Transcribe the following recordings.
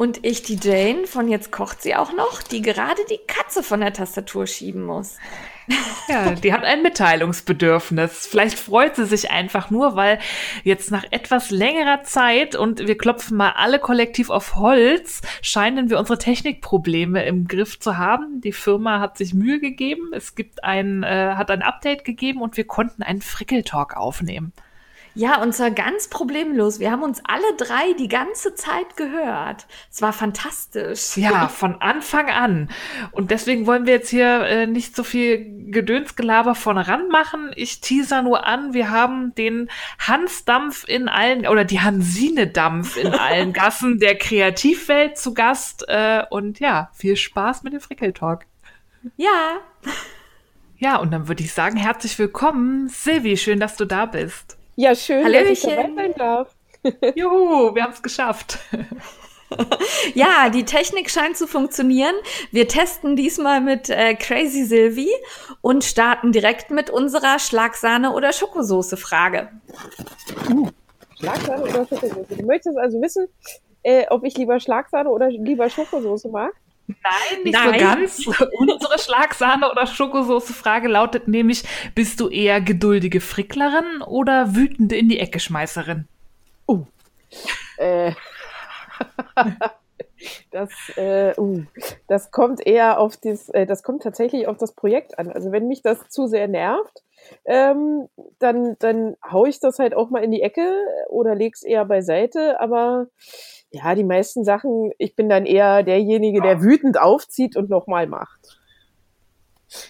Und ich, die Jane, von Jetzt kocht sie auch noch, die gerade die Katze von der Tastatur schieben muss. Ja, die hat ein Mitteilungsbedürfnis. Vielleicht freut sie sich einfach nur, weil jetzt nach etwas längerer Zeit und wir klopfen mal alle kollektiv auf Holz, scheinen wir unsere Technikprobleme im Griff zu haben. Die Firma hat sich Mühe gegeben. Es gibt ein, äh, hat ein Update gegeben und wir konnten einen Frickeltalk aufnehmen. Ja, und zwar ganz problemlos. Wir haben uns alle drei die ganze Zeit gehört. Es war fantastisch. Ja, von Anfang an. Und deswegen wollen wir jetzt hier äh, nicht so viel Gedönsgelaber von ran machen. Ich teaser nur an, wir haben den Hansdampf in allen, oder die Hansine-Dampf in allen Gassen der Kreativwelt zu Gast. Äh, und ja, viel Spaß mit dem Frickeltalk. Ja. Ja, und dann würde ich sagen, herzlich willkommen. Silvi, schön, dass du da bist. Ja, schön, Hallöchen. dass ich dabei sein darf. Juhu, wir haben es geschafft. Ja, die Technik scheint zu funktionieren. Wir testen diesmal mit äh, Crazy Sylvie und starten direkt mit unserer Schlagsahne- oder Schokosoße-Frage. Schlagsahne oder Schokosoße? Du möchtest also wissen, äh, ob ich lieber Schlagsahne oder lieber Schokosoße mag? Nein, nicht Nein. so ganz. Unsere Schlagsahne- oder Schokosoße-Frage lautet nämlich, bist du eher geduldige Fricklerin oder wütende in die Ecke Schmeißerin? Äh, das, äh, uh, das kommt eher auf das, äh, das kommt tatsächlich auf das Projekt an. Also wenn mich das zu sehr nervt, ähm, dann, dann hau ich das halt auch mal in die Ecke oder leg's eher beiseite. Aber ja, die meisten Sachen, ich bin dann eher derjenige, der wütend aufzieht und nochmal macht.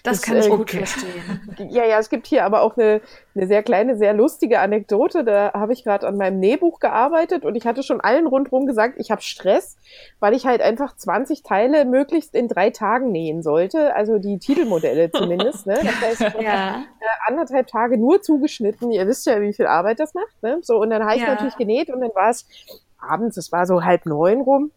Das, Das, kann ich äh, gut verstehen. Ja, ja, es gibt hier aber auch eine, eine sehr kleine, sehr lustige Anekdote. Da habe ich gerade an meinem Nähbuch gearbeitet und ich hatte schon allen rundherum gesagt, ich habe Stress, weil ich halt einfach 20 Teile möglichst in drei Tagen nähen sollte. Also die Titelmodelle zumindest. Ne? Das heißt, Ja. äh, anderthalb Tage nur zugeschnitten. Ihr wisst ja, wie viel Arbeit das macht. Ne? So, und dann habe ich Ja. natürlich genäht und dann war es abends, es war so halb neun rum.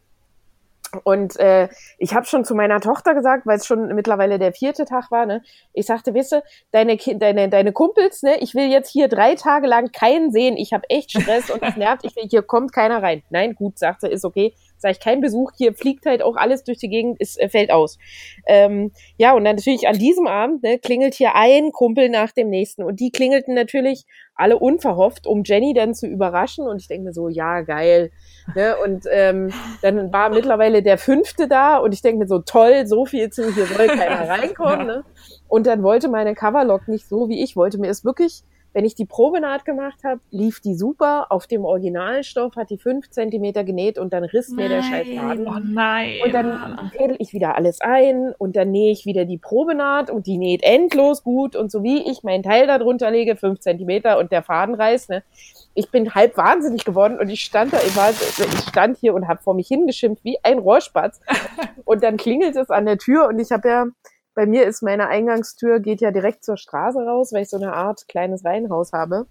Und äh, ich habe schon zu meiner Tochter gesagt, weil es schon mittlerweile der vierte Tag war, ne? Ich sagte, wisse, deine, Ki- deine, deine Kumpels, ne? Ich will jetzt hier drei Tage lang keinen sehen. Ich habe echt Stress und es nervt. Ich will, hier kommt keiner rein. Nein, gut, sagt sie, ist okay. Sag ich, kein Besuch. Hier fliegt halt auch alles durch die Gegend, es äh, fällt aus. Ähm, ja, und dann natürlich an diesem Abend ne, klingelt hier ein Kumpel nach dem nächsten. Und die klingelten natürlich alle unverhofft, um Jenny dann zu überraschen. Und ich denke mir so, ja, geil. Ne? Und ähm, dann war mittlerweile der fünfte da und ich denke mir so, toll, so viel zu, hier soll keiner reinkommen. Ne? Und dann wollte meine Coverlock nicht so, wie ich wollte. Mir ist wirklich, wenn ich die Probenaht gemacht habe, lief die super. Auf dem Originalstoff hat die fünf Zentimeter genäht und dann riss mir der scheiß Faden. Oh nein. Und dann fädel ich wieder alles ein und dann nähe ich wieder die Probenaht und die näht endlos gut und so wie ich meinen Teil da drunter lege, fünf Zentimeter und der Faden reißt, ne, ich bin halb wahnsinnig geworden und ich stand da, ich, war, ich stand hier und habe vor mich hingeschimpft wie ein Rohrspatz und dann klingelt es an der Tür und ich habe ja, bei mir ist meine Eingangstür, geht ja direkt zur Straße raus, weil ich so eine Art kleines Reihenhaus habe.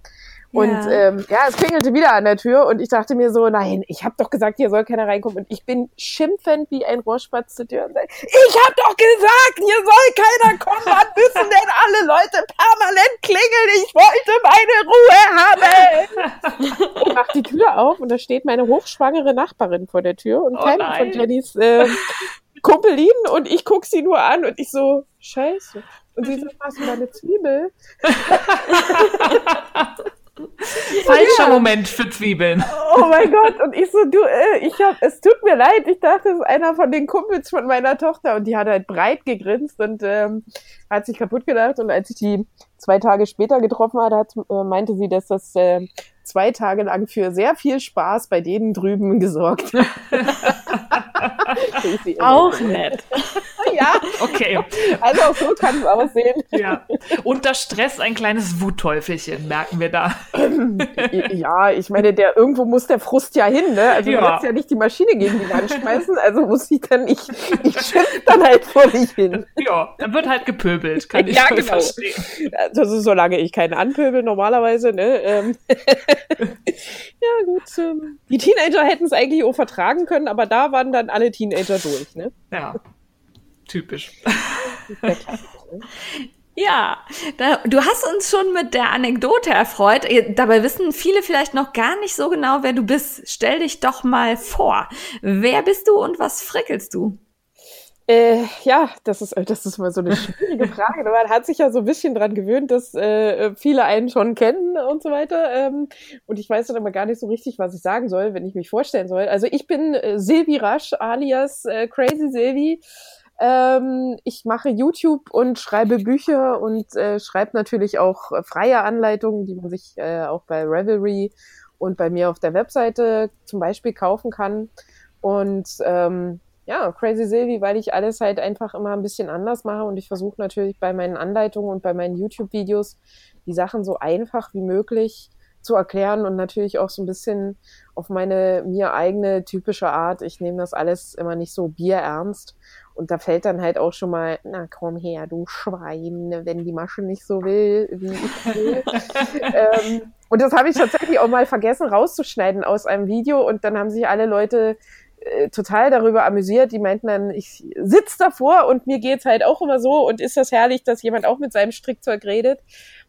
Und Ja. ähm, ja, es klingelte wieder an der Tür und ich dachte mir so, nein, ich habe doch gesagt, hier soll keiner reinkommen. Und ich bin schimpfend wie ein Rohrspatz zur Tür und sage, ich habe doch gesagt, hier soll keiner kommen. Wann müssen denn alle Leute permanent klingeln? Ich wollte meine Ruhe haben. und mach die Tür auf und da steht meine hochschwangere Nachbarin vor der Tür und Oh keiner von Jennys äh, Kumpelin und ich guck sie nur an und ich so, scheiße. Und sie so, hast du da eine Zwiebel? Falscher Moment für Zwiebeln. Oh mein Gott. Und ich so, du, äh, ich hab, es tut mir leid. Ich dachte, es ist einer von den Kumpels von meiner Tochter. Und die hat halt breit gegrinst und ähm, hat sich kaputt gedacht. Und als ich die zwei Tage später getroffen hatte, hat, äh, meinte sie, dass das äh, zwei Tage lang für sehr viel Spaß bei denen drüben gesorgt Auch nett. Ja, Okay. also auch so kann es aussehen. Ja. Unter Stress ein kleines Wutteufelchen, merken wir da. Ja, ich meine, der irgendwo muss der Frust ja hin, ne? Also Ja. du kannst ja nicht die Maschine gegen die Wand schmeißen, also muss ich dann, ich, ich schimpf dann halt vor mich hin. Ja, dann wird halt gepöbelt, kann ich Ja, genau. verstehen. Also solange ich keinen anpöbel normalerweise, ne? Ähm, ja, gut. Ähm, die Teenager hätten es eigentlich auch vertragen können, aber da waren dann alle Teenager durch, ne? Ja. Typisch. Ja, da, du hast uns schon mit der Anekdote erfreut. Äh, Dabei wissen viele vielleicht noch gar nicht so genau, wer du bist. Stell dich doch mal vor. Wer bist du und was frickelst du? Äh, ja, das ist, das ist mal so eine schwierige Frage. Man hat sich ja so ein bisschen dran gewöhnt, dass äh, viele einen schon kennen und so weiter. Ähm, und ich weiß dann aber gar nicht so richtig, was ich sagen soll, wenn ich mich vorstellen soll. Also ich bin äh, Silvi Rasch alias äh, Crazy Silvi. Ähm, ich mache YouTube und schreibe Bücher und äh, schreibe natürlich auch äh, freie Anleitungen, die man sich äh, auch bei Revelry und bei mir auf der Webseite zum Beispiel kaufen kann. Und ähm, ja, Crazy Silvi, weil ich alles halt einfach immer ein bisschen anders mache und ich versuche natürlich bei meinen Anleitungen und bei meinen YouTube-Videos die Sachen so einfach wie möglich zu erklären und natürlich auch so ein bisschen auf meine mir eigene typische Art. Ich nehme das alles immer nicht so bierernst und da fällt dann halt auch schon mal, na komm her, du Schwein, wenn die Masche nicht so will, wie ich will. ähm, und das habe ich tatsächlich auch mal vergessen rauszuschneiden aus einem Video und dann haben sich alle Leute äh, total darüber amüsiert. Die meinten dann, ich sitz davor und mir geht's halt auch immer so und ist das herrlich, dass jemand auch mit seinem Strickzeug redet.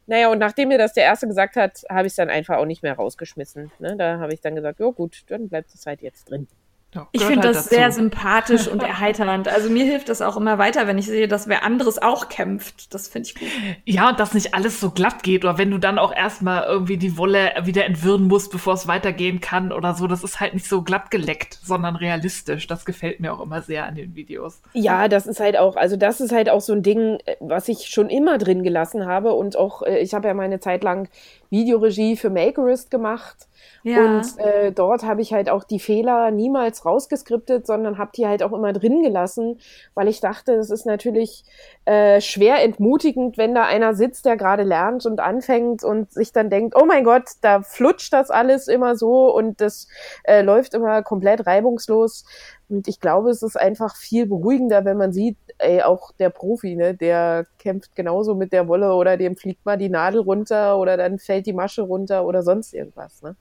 Naja, und nachdem mir das der Erste gesagt hat, habe ich es dann einfach auch nicht mehr rausgeschmissen. Ne? Da habe ich dann gesagt, ja gut, dann bleibt es halt jetzt drin. Ja, Ich finde halt das dazu. sehr sympathisch und erheiternd. Also mir hilft das auch immer weiter, wenn ich sehe, dass wer anderes auch kämpft. Das finde ich gut. Ja, und dass nicht alles so glatt geht oder wenn du dann auch erstmal irgendwie die Wolle wieder entwirren musst, bevor es weitergehen kann oder so. Das ist halt nicht so glatt geleckt, sondern realistisch. Das gefällt mir auch immer sehr an den Videos. Ja, das ist halt auch, also das ist halt auch so ein Ding, äh, was ich schon immer drin gelassen habe und auch, äh, ich habe ja meine Zeit lang Videoregie für Makerist gemacht Ja. und äh, dort habe ich halt auch die Fehler niemals rausgeskriptet, sondern habe die halt auch immer drin gelassen, weil ich dachte, das ist natürlich äh, schwer entmutigend, wenn da einer sitzt, der gerade lernt und anfängt und sich dann denkt, oh mein Gott, da flutscht das alles immer so und das äh, läuft immer komplett reibungslos. Und ich glaube, es ist einfach viel beruhigender, wenn man sieht, ey, auch der Profi, ne, der kämpft genauso mit der Wolle oder dem fliegt mal die Nadel runter oder dann fällt die Masche runter oder sonst irgendwas, ne?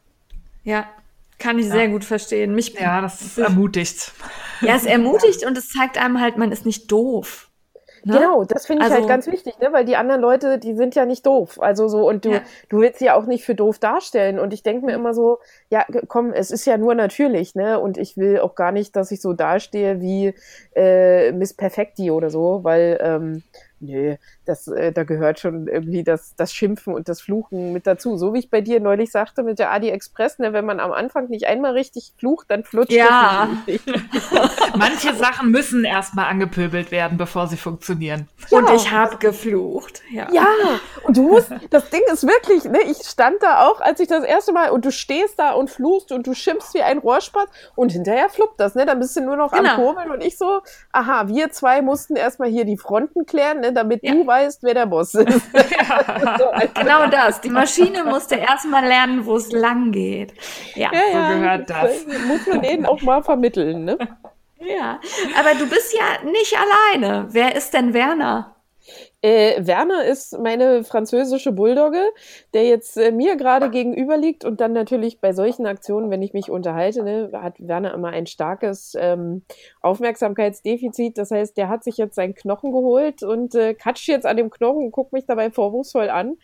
Ja, kann ich sehr gut verstehen. Mich, Ja, das ermutigt. ja, es ermutigt und es zeigt einem halt, man ist nicht doof. Ne? Genau, das finde ich Also- halt ganz wichtig, ne? weil die anderen Leute, die sind ja nicht doof. Also so, und du, Ja. du willst sie ja auch nicht für doof darstellen. Und ich denke mir immer so, ja, komm, es ist ja nur natürlich, ne? Und ich will auch gar nicht, dass ich so dastehe wie äh, Miss Perfecti oder so, weil, ähm, nö, das, äh, da gehört schon irgendwie das, das Schimpfen und das Fluchen mit dazu. So wie ich bei dir neulich sagte mit der AliExpress, ne, wenn man am Anfang nicht einmal richtig flucht, dann flutscht Ja. es nicht richtig. Manche Sachen müssen erstmal angepöbelt werden, bevor sie funktionieren. Und Ja. ich habe geflucht. Ja. Ja, und du musst, das Ding ist wirklich, ne, ich stand da auch, als ich das erste Mal, und du stehst da und fluchst und du schimpfst wie ein Rohrspatz und hinterher fluppt das, ne, dann bist du nur noch Genau. am Kurbeln und ich so, aha, wir zwei mussten erstmal hier die Fronten klären, ne, damit Ja. du weißt, wer der Boss ist. so, also, Genau das. Die Maschine musste erstmal lernen, wo es lang geht. Ja. So gehört das. äh, Muss man denen auch mal vermitteln, ne? Ja. Aber du bist ja nicht alleine. Wer ist denn Werner? Äh, Werner ist meine französische Bulldogge, der jetzt äh, mir gerade gegenüber liegt und dann natürlich bei solchen Aktionen, wenn ich mich unterhalte, ne, hat Werner immer ein starkes ähm, Aufmerksamkeitsdefizit. Das heißt, der hat sich jetzt seinen Knochen geholt und äh, katscht jetzt an dem Knochen und guckt mich dabei vorwurfsvoll an.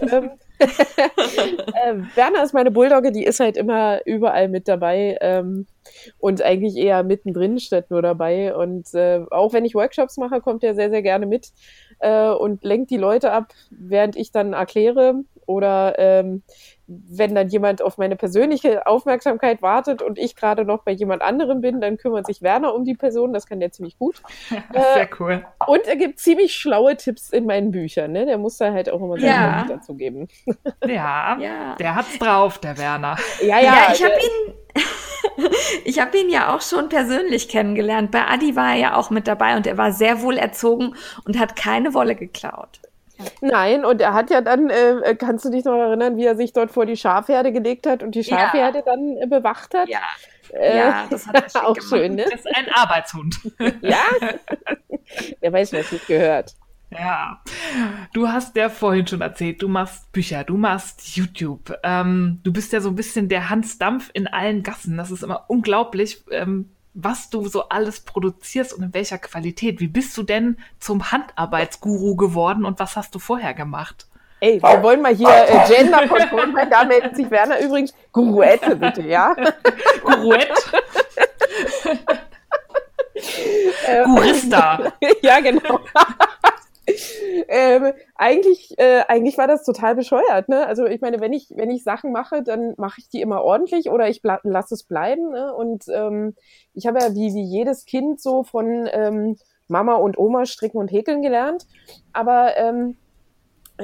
ähm, äh, Werner ist meine Bulldogge, die ist halt immer überall mit dabei ähm, und eigentlich eher mittendrin statt nur dabei. Und äh, auch wenn ich Workshops mache, kommt er sehr, sehr gerne mit äh, und lenkt die Leute ab, während ich dann erkläre. Oder ähm, wenn dann jemand auf meine persönliche Aufmerksamkeit wartet und ich gerade noch bei jemand anderem bin, dann kümmert sich Werner um die Person. Das kann der ziemlich gut. Sehr cool. Und er gibt ziemlich schlaue Tipps in meinen Büchern. Ne? Der muss da halt auch immer seinen Ja. Dazu geben. Ja, Ja. der hat's drauf, der Werner. Ja, Ja, ich habe ihn. ich habe ihn ja auch schon persönlich kennengelernt. Bei Adi war er ja auch mit dabei und er war sehr wohl erzogen und hat keine Wolle geklaut. Nein, und er hat ja dann, äh, kannst du dich noch erinnern, wie er sich dort vor die Schafherde gelegt hat und die Schafherde ja. dann äh, bewacht hat? Ja. Äh, ja, das hat er auch gemacht. schön, ne? Das ist ein Arbeitshund. ja. Wer weiß, was nicht gehört. Ja, du hast ja vorhin schon erzählt, du machst Bücher, du machst YouTube. Ähm, du bist ja so ein bisschen der Hans Dampf in allen Gassen. Das ist immer unglaublich, ähm, was du so alles produzierst und in welcher Qualität. Wie bist du denn zum Handarbeitsguru geworden und was hast du vorher gemacht? Ey, wir wollen mal hier äh, genderkonform sein. Da meldet sich Werner übrigens. Guruette, bitte, ja? Guruette? Gurista. ja, genau ähm, eigentlich, äh, eigentlich war das total bescheuert. Ne? Also ich meine, wenn ich, wenn ich Sachen mache, dann mache ich die immer ordentlich oder ich lasse es bleiben. Ne? Und ähm, ich habe ja wie, wie jedes Kind so von ähm, Mama und Oma stricken und häkeln gelernt. Aber ähm,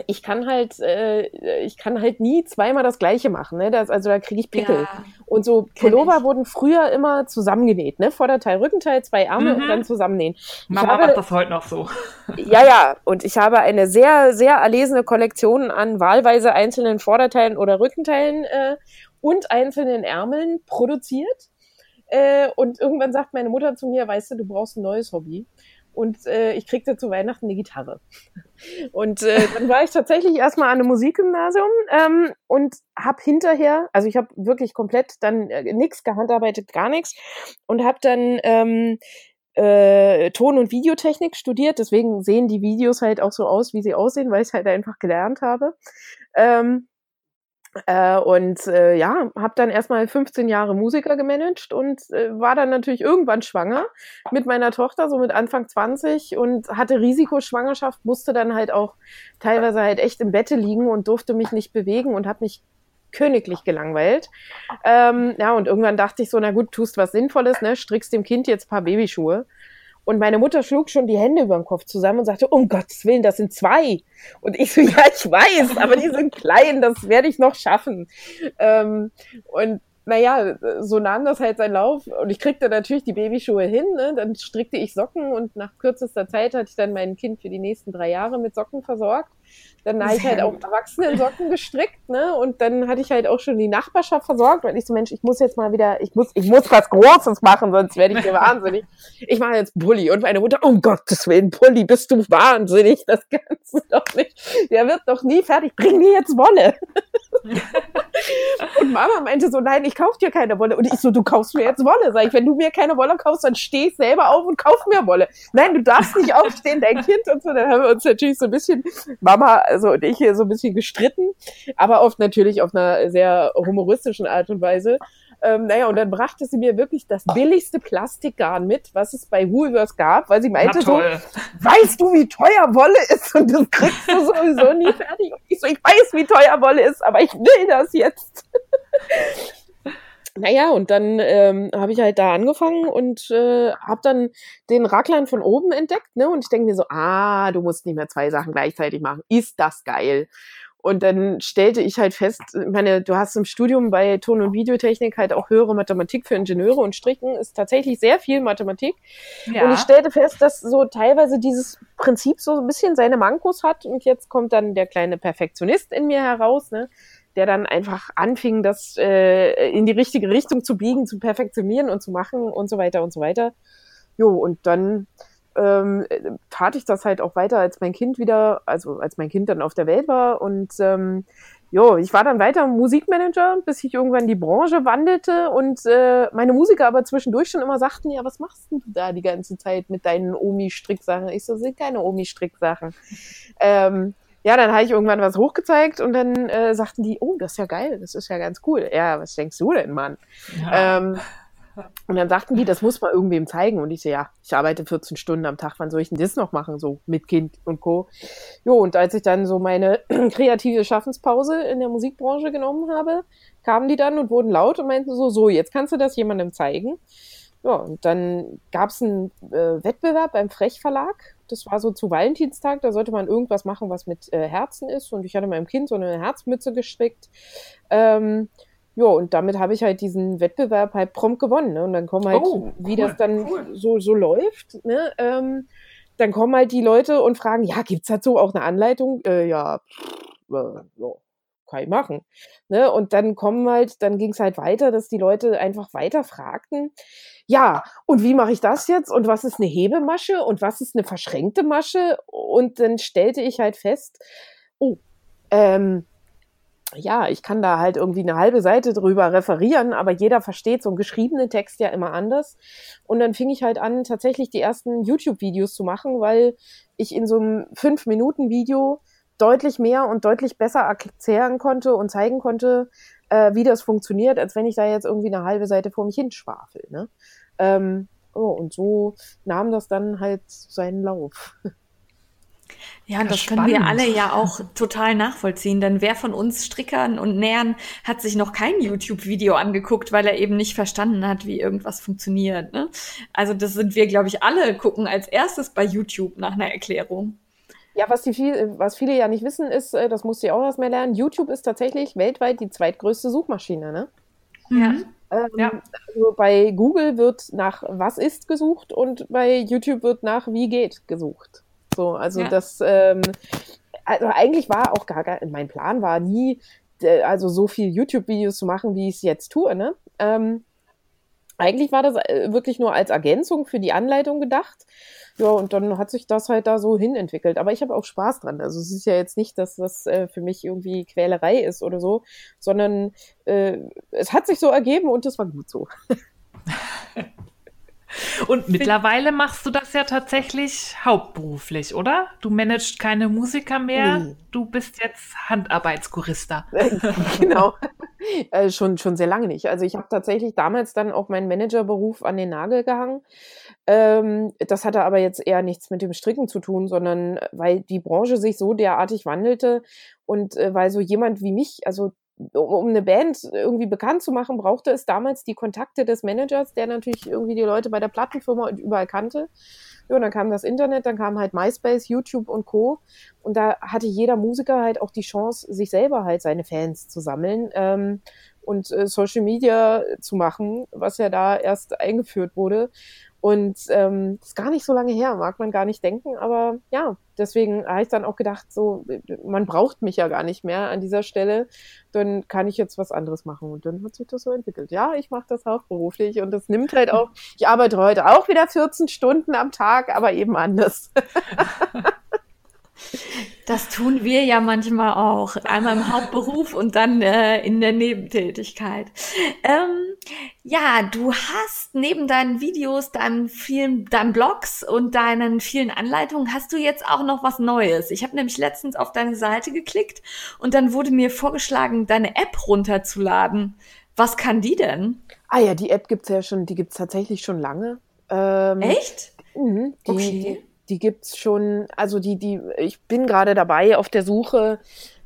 ich kann halt, äh, ich kann halt nie zweimal das Gleiche machen. Ne? Das, also da kriege ich Pickel. Ja, und so Pullover wurden früher immer zusammengenäht, ne? Vorderteil, Rückenteil, zwei Arme mhm. und dann zusammennähen. Mama habe, macht das heute noch so. Ja, ja. Und ich habe eine sehr, sehr erlesene Kollektion an wahlweise einzelnen Vorderteilen oder Rückenteilen äh, und einzelnen Ärmeln produziert. Äh, und irgendwann sagt meine Mutter zu mir, weißt du, du brauchst ein neues Hobby und äh, ich kriegte zu Weihnachten eine Gitarre. Und äh, dann war ich tatsächlich erstmal an einem Musikgymnasium ähm, und habe hinterher, also ich habe wirklich komplett dann äh, nichts gehandarbeitet, gar nichts und habe dann ähm, äh, Ton- und Videotechnik studiert. Deswegen sehen die Videos halt auch so aus, wie sie aussehen, weil ich halt einfach gelernt habe. Ähm, äh, und äh, ja, habe dann erstmal 15 Jahre Musiker gemanagt und äh, war dann natürlich irgendwann schwanger mit meiner Tochter, so mit Anfang 20 und hatte Risikoschwangerschaft, musste dann halt auch teilweise halt echt im Bette liegen und durfte mich nicht bewegen und habe mich königlich gelangweilt. Ähm, ja, und irgendwann dachte ich so, na gut, tust was Sinnvolles, ne, strickst dem Kind jetzt paar Babyschuhe. Und meine Mutter schlug schon die Hände über den Kopf zusammen und sagte, um Gottes Willen, das sind zwei. Und ich so, ja, ich weiß, aber die sind klein, das werde ich noch schaffen. Ähm, und naja, so nahm das halt seinen Lauf und ich kriegte natürlich die Babyschuhe hin, ne? dann strickte ich Socken und nach kürzester Zeit hatte ich dann mein Kind für die nächsten drei Jahre mit Socken versorgt. Dann habe ich halt auch Erwachsenensocken gestrickt, ne? Und dann hatte ich halt auch schon die Nachbarschaft versorgt, weil ich so, Mensch, ich muss jetzt mal wieder, ich muss, ich muss was Großes machen, sonst werde ich hier wahnsinnig. Ich mache jetzt Pulli. Und meine Mutter, um Gottes Willen, Pulli, bist du wahnsinnig, das kannst du doch nicht. Der wird doch nie fertig. Bring mir jetzt Wolle. und Mama meinte so, nein, ich kauf dir keine Wolle. Und ich so, du kaufst mir jetzt Wolle. Sag ich, wenn du mir keine Wolle kaufst, dann steh ich selber auf und kauf mir Wolle. Nein, du darfst nicht aufstehen, dein Kind und so. Dann haben wir uns natürlich so ein bisschen, Mama also und ich hier so ein bisschen gestritten, aber oft natürlich auf einer sehr humoristischen Art und Weise. Ähm, naja, und dann brachte sie mir wirklich das billigste Plastikgarn mit, was es bei Woolworths gab, weil sie meinte so, weißt du, wie teuer Wolle ist? Und das kriegst du sowieso nie fertig. Und ich so, ich weiß, wie teuer Wolle ist, aber ich will das jetzt. Naja, und dann ähm, habe ich halt da angefangen und äh, habe dann den Racklern von oben entdeckt, ne? Und ich denke mir so, ah, du musst nicht mehr zwei Sachen gleichzeitig machen. Ist das geil? Und dann stellte ich halt fest, ich meine, du hast im Studium bei Ton- und Videotechnik halt auch höhere Mathematik für Ingenieure und Stricken ist tatsächlich sehr viel Mathematik. Ja. Und ich stellte fest, dass so teilweise dieses Prinzip so ein bisschen seine Mankos hat und jetzt kommt dann der kleine Perfektionist in mir heraus, ne? Der dann einfach anfing, das äh, in die richtige Richtung zu biegen, zu perfektionieren und zu machen und so weiter und so weiter. Jo, und dann ähm, tat ich das halt auch weiter, als mein Kind wieder, also als mein Kind dann auf der Welt war. Und ähm, jo, ich war dann weiter Musikmanager, bis ich irgendwann die Branche wandelte und äh, meine Musiker aber zwischendurch schon immer sagten, ja, was machst du da die ganze Zeit mit deinen Omi-Stricksachen? Ich so, sind keine Omi-Stricksachen. Ähm, ja, dann habe ich irgendwann was hochgezeigt und dann äh, sagten die, oh, das ist ja geil, das ist ja ganz cool. Ja, was denkst du denn, Mann? Ja. Ähm, und dann sagten die, das muss man irgendwem zeigen. Und ich so, ja, ich arbeite 14 Stunden am Tag, wann soll ich denn das noch machen, so mit Kind und Co. Jo, und als ich dann so meine kreative Schaffenspause in der Musikbranche genommen habe, kamen die dann und wurden laut und meinten so, so, jetzt kannst du das jemandem zeigen. Ja, und dann gab es einen äh, Wettbewerb beim Frech Verlag das war so zu Valentinstag, da sollte man irgendwas machen, was mit äh, Herzen ist. Und ich hatte meinem Kind so eine Herzmütze gestrickt. Ähm, ja, und damit habe ich halt diesen Wettbewerb halt prompt gewonnen. Ne? Und dann kommen halt, Oh, wie cool, das dann cool. so, so läuft, ne? ähm, dann kommen halt die Leute und fragen, ja, gibt's dazu auch eine Anleitung? Äh, ja, pff, äh, ja, kann ich machen. Ne? Und dann kommen halt, dann ging es halt weiter, dass die Leute einfach weiter fragten, ja, und wie mache ich das jetzt? Und was ist eine Hebemasche? Und was ist eine verschränkte Masche? Und dann stellte ich halt fest, oh, ähm, ja, ich kann da halt irgendwie eine halbe Seite drüber referieren, aber jeder versteht so einen geschriebenen Text ja immer anders. Und dann fing ich halt an, tatsächlich die ersten YouTube-Videos zu machen, weil ich in so einem Fünf-Minuten-Video deutlich mehr und deutlich besser erklären konnte und zeigen konnte, äh, wie das funktioniert, als wenn ich da jetzt irgendwie eine halbe Seite vor mich hinschwafel. Ne? Ähm, oh, und so nahm das dann halt seinen Lauf. Ja, und das können wir spannend. alle ja auch total nachvollziehen, denn wer von uns Strickern und Nähern hat sich noch kein YouTube-Video angeguckt, weil er eben nicht verstanden hat, wie irgendwas funktioniert. Ne? Also das sind wir, glaube ich, alle gucken als erstes bei YouTube nach einer Erklärung. Ja, was, die viel, was viele ja nicht wissen, ist, äh, das musst du ja auch erst mal lernen, YouTube ist tatsächlich weltweit die zweitgrößte Suchmaschine. Ne? Ja. Ähm, Ja. also bei Google wird nach was ist gesucht und bei YouTube wird nach wie geht gesucht. So, also Ja. das, ähm, also eigentlich war auch gar, gar, mein Plan war nie, äh, also so viel YouTube-Videos zu machen, wie ich es jetzt tue, ne? Ähm, eigentlich war das äh, wirklich nur als Ergänzung für die Anleitung gedacht. Ja, und dann hat sich das halt da so hinentwickelt. Aber ich habe auch Spaß dran. Also es ist ja jetzt nicht, dass das äh, für mich irgendwie Quälerei ist oder so, sondern äh, es hat sich so ergeben und es war gut so. Und mittlerweile machst du das ja tatsächlich hauptberuflich, oder? Du managst keine Musiker mehr, Nee. du bist jetzt Handarbeitschorista. genau. Äh, schon, schon sehr lange nicht. Also ich habe tatsächlich damals dann auch meinen Managerberuf an den Nagel gehangen. Ähm, das hatte aber jetzt eher nichts mit dem Stricken zu tun, sondern äh, weil die Branche sich so derartig wandelte und äh, weil so jemand wie mich, also um, um eine Band irgendwie bekannt zu machen, brauchte es damals die Kontakte des Managers, der natürlich irgendwie die Leute bei der Plattenfirma und überall kannte. Ja, und dann kam das Internet, dann kam halt MySpace, YouTube und Co. Und da hatte jeder Musiker halt auch die Chance, sich selber halt seine Fans zu sammeln ähm, und äh, Social Media zu machen, was ja da erst eingeführt wurde. Und ähm, ist gar nicht so lange her, mag man gar nicht denken, aber ja, deswegen habe ich dann auch gedacht, so, man braucht mich ja gar nicht mehr an dieser Stelle, dann kann ich jetzt was anderes machen. Und dann hat sich das so entwickelt. Ja, ich mache das hauptberuflich und das nimmt halt auch, ich arbeite heute auch wieder 14 Stunden am Tag, aber eben anders. Das tun wir ja manchmal auch. Einmal im Hauptberuf und dann äh, in der Nebentätigkeit. Ähm, ja, du hast neben deinen Videos, deinen vielen, deinen Blogs und deinen vielen Anleitungen, hast du jetzt auch noch was Neues. Ich habe nämlich letztens auf deine Seite geklickt und dann wurde mir vorgeschlagen, deine App runterzuladen. Was kann die denn? Ah ja, die App gibt's ja schon, die gibt's tatsächlich schon lange. Ähm, Echt? Mhm, die, Okay. Die, die gibt's schon, also die, die, ich bin gerade dabei auf der Suche,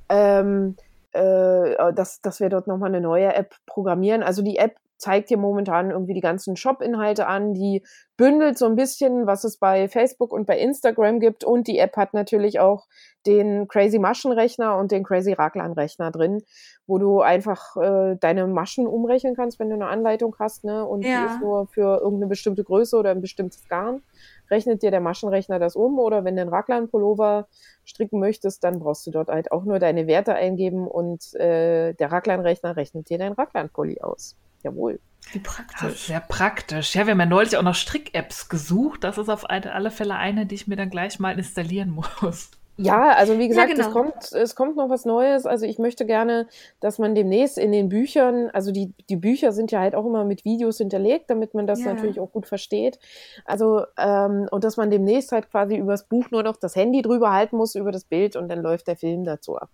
ähm, äh, dass, dass wir dort nochmal eine neue App programmieren. Also die App zeigt dir momentan irgendwie die ganzen Shop-Inhalte an, die bündelt so ein bisschen, was es bei Facebook und bei Instagram gibt und die App hat natürlich auch den Crazy Maschenrechner und den Crazy Raglan-Rechner drin, wo du einfach äh, deine Maschen umrechnen kannst, wenn du eine Anleitung hast, ne? Und Ja. die ist nur für irgendeine bestimmte Größe oder ein bestimmtes Garn. Rechnet dir der Maschenrechner das um oder wenn du einen Raglan-Pullover stricken möchtest, dann brauchst du dort halt auch nur deine Werte eingeben und äh, der Raglan-Rechner rechnet dir dein Raglan-Pulli aus. Jawohl. Wie praktisch. sehr praktisch. Ja, wir haben ja neulich auch noch Strick-Apps gesucht. Das ist auf alle Fälle eine, die ich mir dann gleich mal installieren muss. Ja, also wie gesagt, genau. es kommt, es kommt noch was Neues. Also ich möchte gerne, dass man demnächst in den Büchern, also die, die Bücher sind ja halt auch immer mit Videos hinterlegt, damit man das Ja. natürlich auch gut versteht. Also, ähm, und dass man demnächst halt quasi übers Buch nur noch das Handy drüber halten muss, über das Bild und dann läuft der Film dazu ab.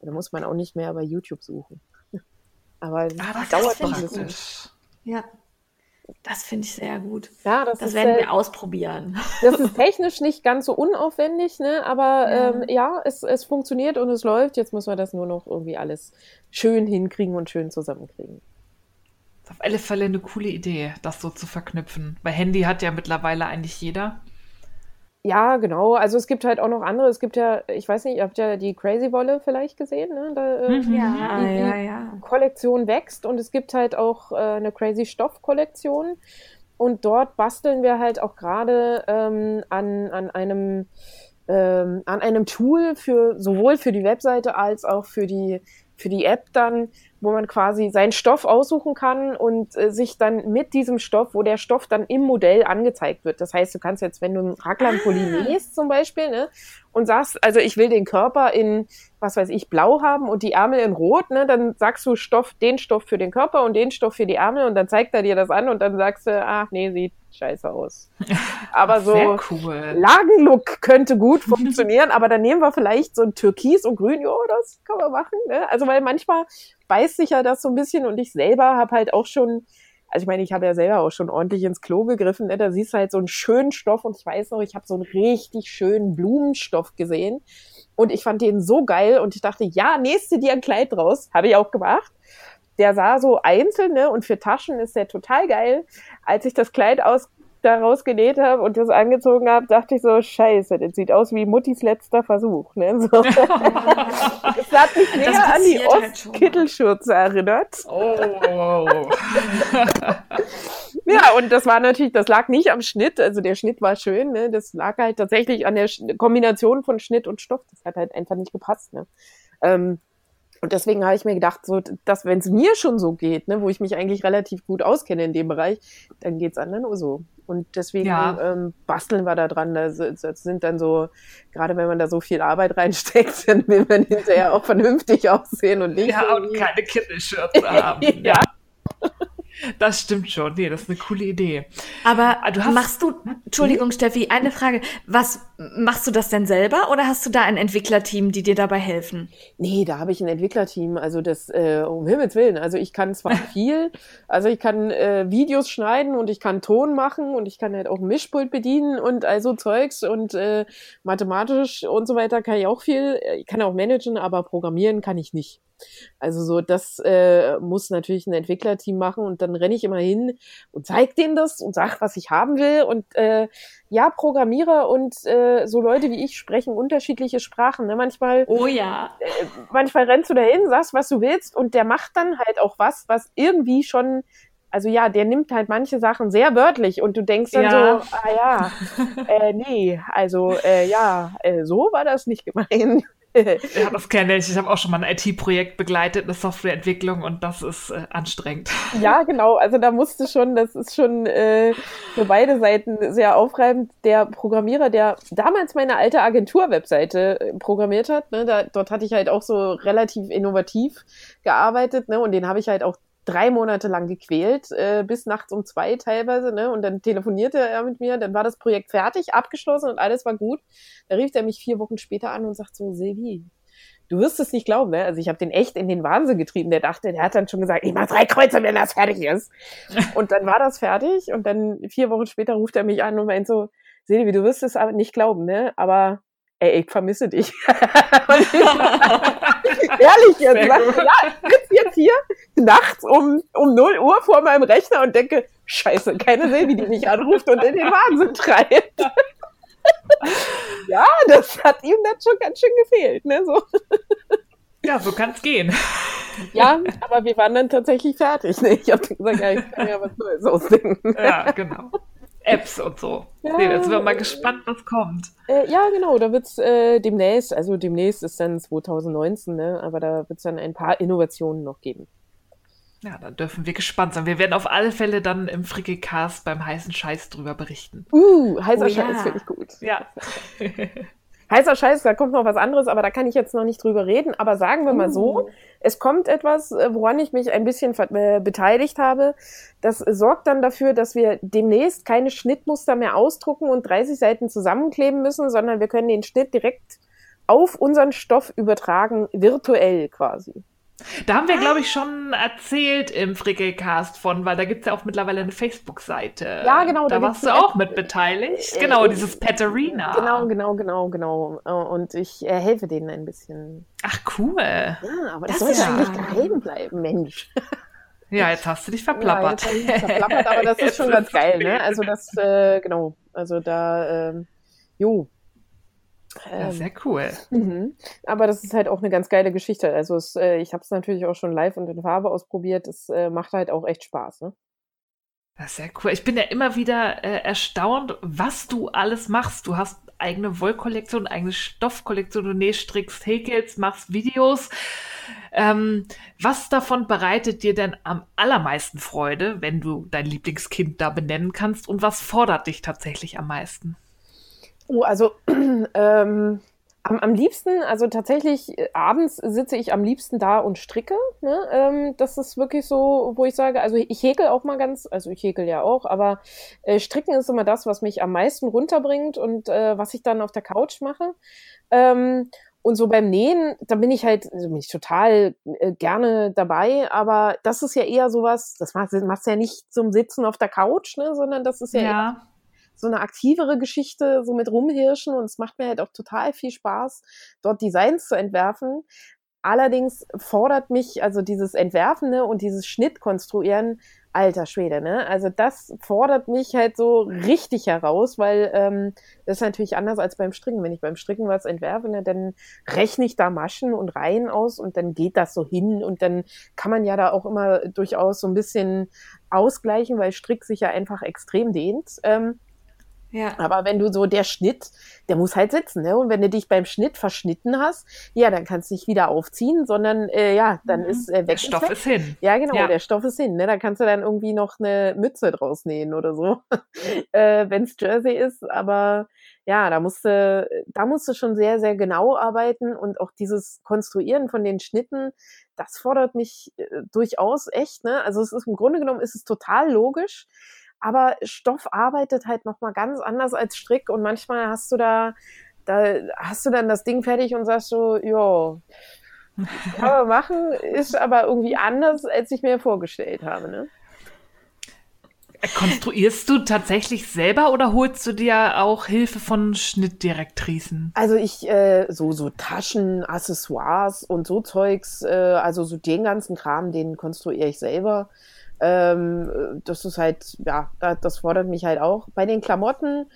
Da muss man auch nicht mehr bei YouTube suchen. Aber Ah, das dauert ist noch ein bisschen. praktisch. Ja. Das finde ich sehr gut. Ja, das, Das ist, werden äh, wir ausprobieren. Das ist technisch nicht ganz so unaufwendig, ne? aber Ja. ähm, ja, es, es funktioniert und es läuft. Jetzt müssen wir das nur noch irgendwie alles schön hinkriegen und schön zusammenkriegen. Das ist auf alle Fälle eine coole Idee, das so zu verknüpfen. Bei Handy hat ja mittlerweile eigentlich jeder. Ja, genau. Also es gibt halt auch noch andere. Es gibt ja, ich weiß nicht, ihr habt ja die Crazy Wolle vielleicht gesehen, ne? Da, äh, Mhm. Ja, die, ja, die ja. Kollektion wächst und es gibt halt auch äh, eine Crazy Stoff Kollektion. Und dort basteln wir halt auch gerade ähm, an, an einem ähm, an einem Tool für sowohl für die Webseite als auch für die für die App dann, wo man quasi seinen Stoff aussuchen kann und äh, sich dann mit diesem Stoff, wo der Stoff dann im Modell angezeigt wird. Das heißt, du kannst jetzt, wenn du einen Raglan-Pulli nähst zum Beispiel, ne, und sagst, also ich will den Körper in, was weiß ich, blau haben und die Ärmel in rot, ne, dann sagst du Stoff, den Stoff für den Körper und den Stoff für die Ärmel und dann zeigt er dir das an und dann sagst du, ach nee, sieht scheiße aus. Aber so, cool. Lagenlook könnte gut funktionieren, aber dann nehmen wir vielleicht so ein Türkis und Grün, ja, das kann man machen. Ne? Also weil manchmal beißt sich ja das so ein bisschen und ich selber habe halt auch schon, also ich meine, ich habe ja selber auch schon ordentlich ins Klo gegriffen, ne? da siehst du halt so einen schönen Stoff und ich weiß noch, ich habe so einen richtig schönen Blumenstoff gesehen und ich fand den so geil und ich dachte, ja, nächste dir ein Kleid draus, habe ich auch gemacht. Der sah so einzeln, ne? Und für Taschen ist der total geil. Als ich das Kleid aus daraus genäht habe und das angezogen habe, dachte ich so, scheiße, das sieht aus wie Muttis letzter Versuch. Ne? So. das hat mich näher an die halt. Ostkittelschürze erinnert. Oh. Ja, und das war natürlich, das lag nicht am Schnitt, also der Schnitt war schön, ne? das lag halt tatsächlich an der Kombination von Schnitt und Stoff, das hat halt einfach nicht gepasst. Ne? Ähm, und deswegen habe ich mir gedacht, so, dass wenn es mir schon so geht, ne, wo ich mich eigentlich relativ gut auskenne in dem Bereich, dann geht's anderen nur so. Und deswegen Ja. ähm, basteln wir da dran. Das, das sind dann so, gerade wenn man da so viel Arbeit reinsteckt, dann will man hinterher auch vernünftig aussehen und nicht Ja, und irgendwie- keine Kittelschürze haben. Ja. Das stimmt schon. Nee, das ist eine coole Idee. Aber Ah, du hast- machst du, Entschuldigung, Steffi, eine Frage. Was machst du das denn selber oder hast du da ein Entwicklerteam, die dir dabei helfen? Nee, da habe ich ein Entwicklerteam. Also das, äh, um Himmels Willen. Also ich kann zwar viel, also ich kann äh, Videos schneiden und ich kann Ton machen und ich kann halt auch ein Mischpult bedienen und also Zeugs und äh, mathematisch und so weiter kann ich auch viel. Ich kann auch managen, aber programmieren kann ich nicht. Also so, das äh, muss natürlich ein Entwicklerteam machen und dann renne ich immer hin und zeig denen das und sag, was ich haben will. Und äh, ja, Programmierer und äh, so Leute wie ich sprechen unterschiedliche Sprachen. Ne? Manchmal Oh ja. manchmal rennst du dahin, sagst, was du willst und der macht dann halt auch was, was irgendwie schon, also ja, der nimmt halt manche Sachen sehr wörtlich und du denkst dann Ja. so, ah ja, äh, nee, also äh, ja, äh, so war das nicht gemeint. Ja, das kenne ich. Ich habe auch schon mal ein IT-Projekt begleitet, eine Softwareentwicklung und das ist äh, anstrengend. ja, genau, also da musste schon, das ist schon äh, für beide Seiten sehr aufreibend. Der Programmierer, der damals meine alte Agentur-Webseite äh, programmiert hat, ne, da, dort hatte ich halt auch so relativ innovativ gearbeitet, ne, und den habe ich halt auch drei Monate lang gequält, äh, bis nachts um zwei teilweise, ne? Und dann telefonierte er mit mir, dann war das Projekt fertig, abgeschlossen und alles war gut. Da rief er mich vier Wochen später an und sagt so, Silvi, du wirst es nicht glauben, ne? Also ich habe den echt in den Wahnsinn getrieben. Der dachte, der hat dann schon gesagt, ich mach drei Kreuze, wenn das fertig ist. Und dann war das fertig und dann vier Wochen später ruft er mich an und meint so, Silvi, du wirst es aber nicht glauben, ne? Aber ey, ich vermisse dich. Ehrlich jetzt, gut. ja, ich sitze jetzt hier nachts um, um 0 Uhr vor meinem Rechner und denke, scheiße, keine Silvi, die mich anruft und in den Wahnsinn treibt. ja, das hat ihm dann schon ganz schön gefehlt, ne? So. Ja, so kann's gehen. Ja, aber wir waren dann tatsächlich fertig. Ne? Ich habe gesagt, ja, ich kann ja was Neues ausdenken. Ja, genau. Apps und so. Ja. Nee, jetzt sind wir mal gespannt, was kommt. Äh, ja, genau, da wird's äh, demnächst, also demnächst ist dann 2019, ne? aber da wird's dann ein paar Innovationen noch geben. Ja, dann dürfen wir gespannt sein. Wir werden auf alle Fälle dann im Frickelcast beim heißen Scheiß drüber berichten. Uh, heißer Oh ja. Scheiß finde ich gut. Ja. Heißer Scheiß, da kommt noch was anderes, aber da kann ich jetzt noch nicht drüber reden. Aber sagen wir mal so, es kommt etwas, äh, woran ich mich ein bisschen äh, beteiligt habe. Das sorgt dann dafür, dass wir demnächst keine Schnittmuster mehr ausdrucken und 30 Seiten zusammenkleben müssen, sondern wir können den Schnitt direkt auf unseren Stoff übertragen, virtuell quasi. Da haben wir, glaube ich, schon erzählt im Frickelcast von, weil da gibt's ja auch mittlerweile eine Facebook-Seite. Ja, genau, Da da warst du auch mit beteiligt. Äh, Genau, äh, dieses Paterina. Genau, genau, genau, genau. Und ich äh, helfe denen ein bisschen. Ach, cool. Ja, aber das, Das sollte ist eigentlich geheim bleiben, Mensch. Ja, jetzt hast du dich Ja, verplappert. jetzt ich mich verplappert, aber das ist Jetzt schon ganz geil, es ne? Also das, äh, genau. Also da, ähm, Jo. Ja, sehr cool. Mhm. Aber das ist halt auch eine ganz geile Geschichte. Also es, äh, ich habe es natürlich auch schon live und in Farbe ausprobiert. Es äh, macht halt auch echt Spaß. Ne? Das ist sehr cool. Ich bin ja immer wieder äh, erstaunt, was du alles machst. Du hast eigene Wollkollektion, eigene Stoffkollektion, du nähst, strickst, häkelst, machst Videos. Ähm, was davon bereitet dir denn am allermeisten Freude, wenn du dein Lieblingskind da benennen kannst? Und was fordert dich tatsächlich am meisten? Oh, also ähm, am, am liebsten, also tatsächlich äh, abends sitze ich am liebsten da und stricke. Ne? Ähm, das ist wirklich so, wo ich sage, also ich häkel auch mal ganz, also ich häkel ja auch, aber äh, Stricken ist immer das, was mich am meisten runterbringt und äh, was ich dann auf der Couch mache. Ähm, und so beim Nähen, da bin ich halt, also bin ich total äh, gerne dabei, aber das ist ja eher sowas, das machst, machst du ja nicht zum Sitzen auf der Couch, ne, sondern das ist ja, Ja, so eine aktivere Geschichte, so mit rumhirschen und es macht mir halt auch total viel Spaß, dort Designs zu entwerfen. Allerdings fordert mich also dieses Entwerfen ne, und dieses Schnittkonstruieren, alter Schwede, ne? Also das fordert mich halt so richtig heraus, weil ähm, das ist natürlich anders als beim Stricken. Wenn ich beim Stricken was entwerfe, ne, dann rechne ich da Maschen und Reihen aus und dann geht das so hin und dann kann man ja da auch immer durchaus so ein bisschen ausgleichen, weil Strick sich ja einfach extrem dehnt. Ähm, Ja. aber wenn du so der Schnitt, der muss halt sitzen, ne? Und wenn du dich beim Schnitt verschnitten hast, ja, dann kannst du nicht wieder aufziehen, sondern äh, ja, dann Mhm. ist äh, weg. der Stoff weg. ist hin. Ja, genau, Ja. der Stoff ist hin. Ne? Da kannst du dann irgendwie noch eine Mütze draus nähen oder so, äh, wenn es Jersey ist. Aber ja, da musst du, da musst du schon sehr, sehr genau arbeiten und auch dieses Konstruieren von den Schnitten, das fordert mich äh, durchaus echt. Ne? Also es ist im Grunde genommen ist es total logisch. Aber Stoff arbeitet halt nochmal ganz anders als Strick und manchmal hast du da, da hast du dann das Ding fertig und sagst so, ja, kann man machen, ist aber irgendwie anders, als ich mir vorgestellt habe. Ne? Konstruierst du tatsächlich selber oder holst du dir auch Hilfe von Schnittdirektrisen? Also ich, äh, so, so Taschen, Accessoires und so Zeugs, äh, also so den ganzen Kram, den konstruiere ich selber. Ähm, äh, das ist halt, ja, da- das fordert mich halt auch. Bei den Klamotten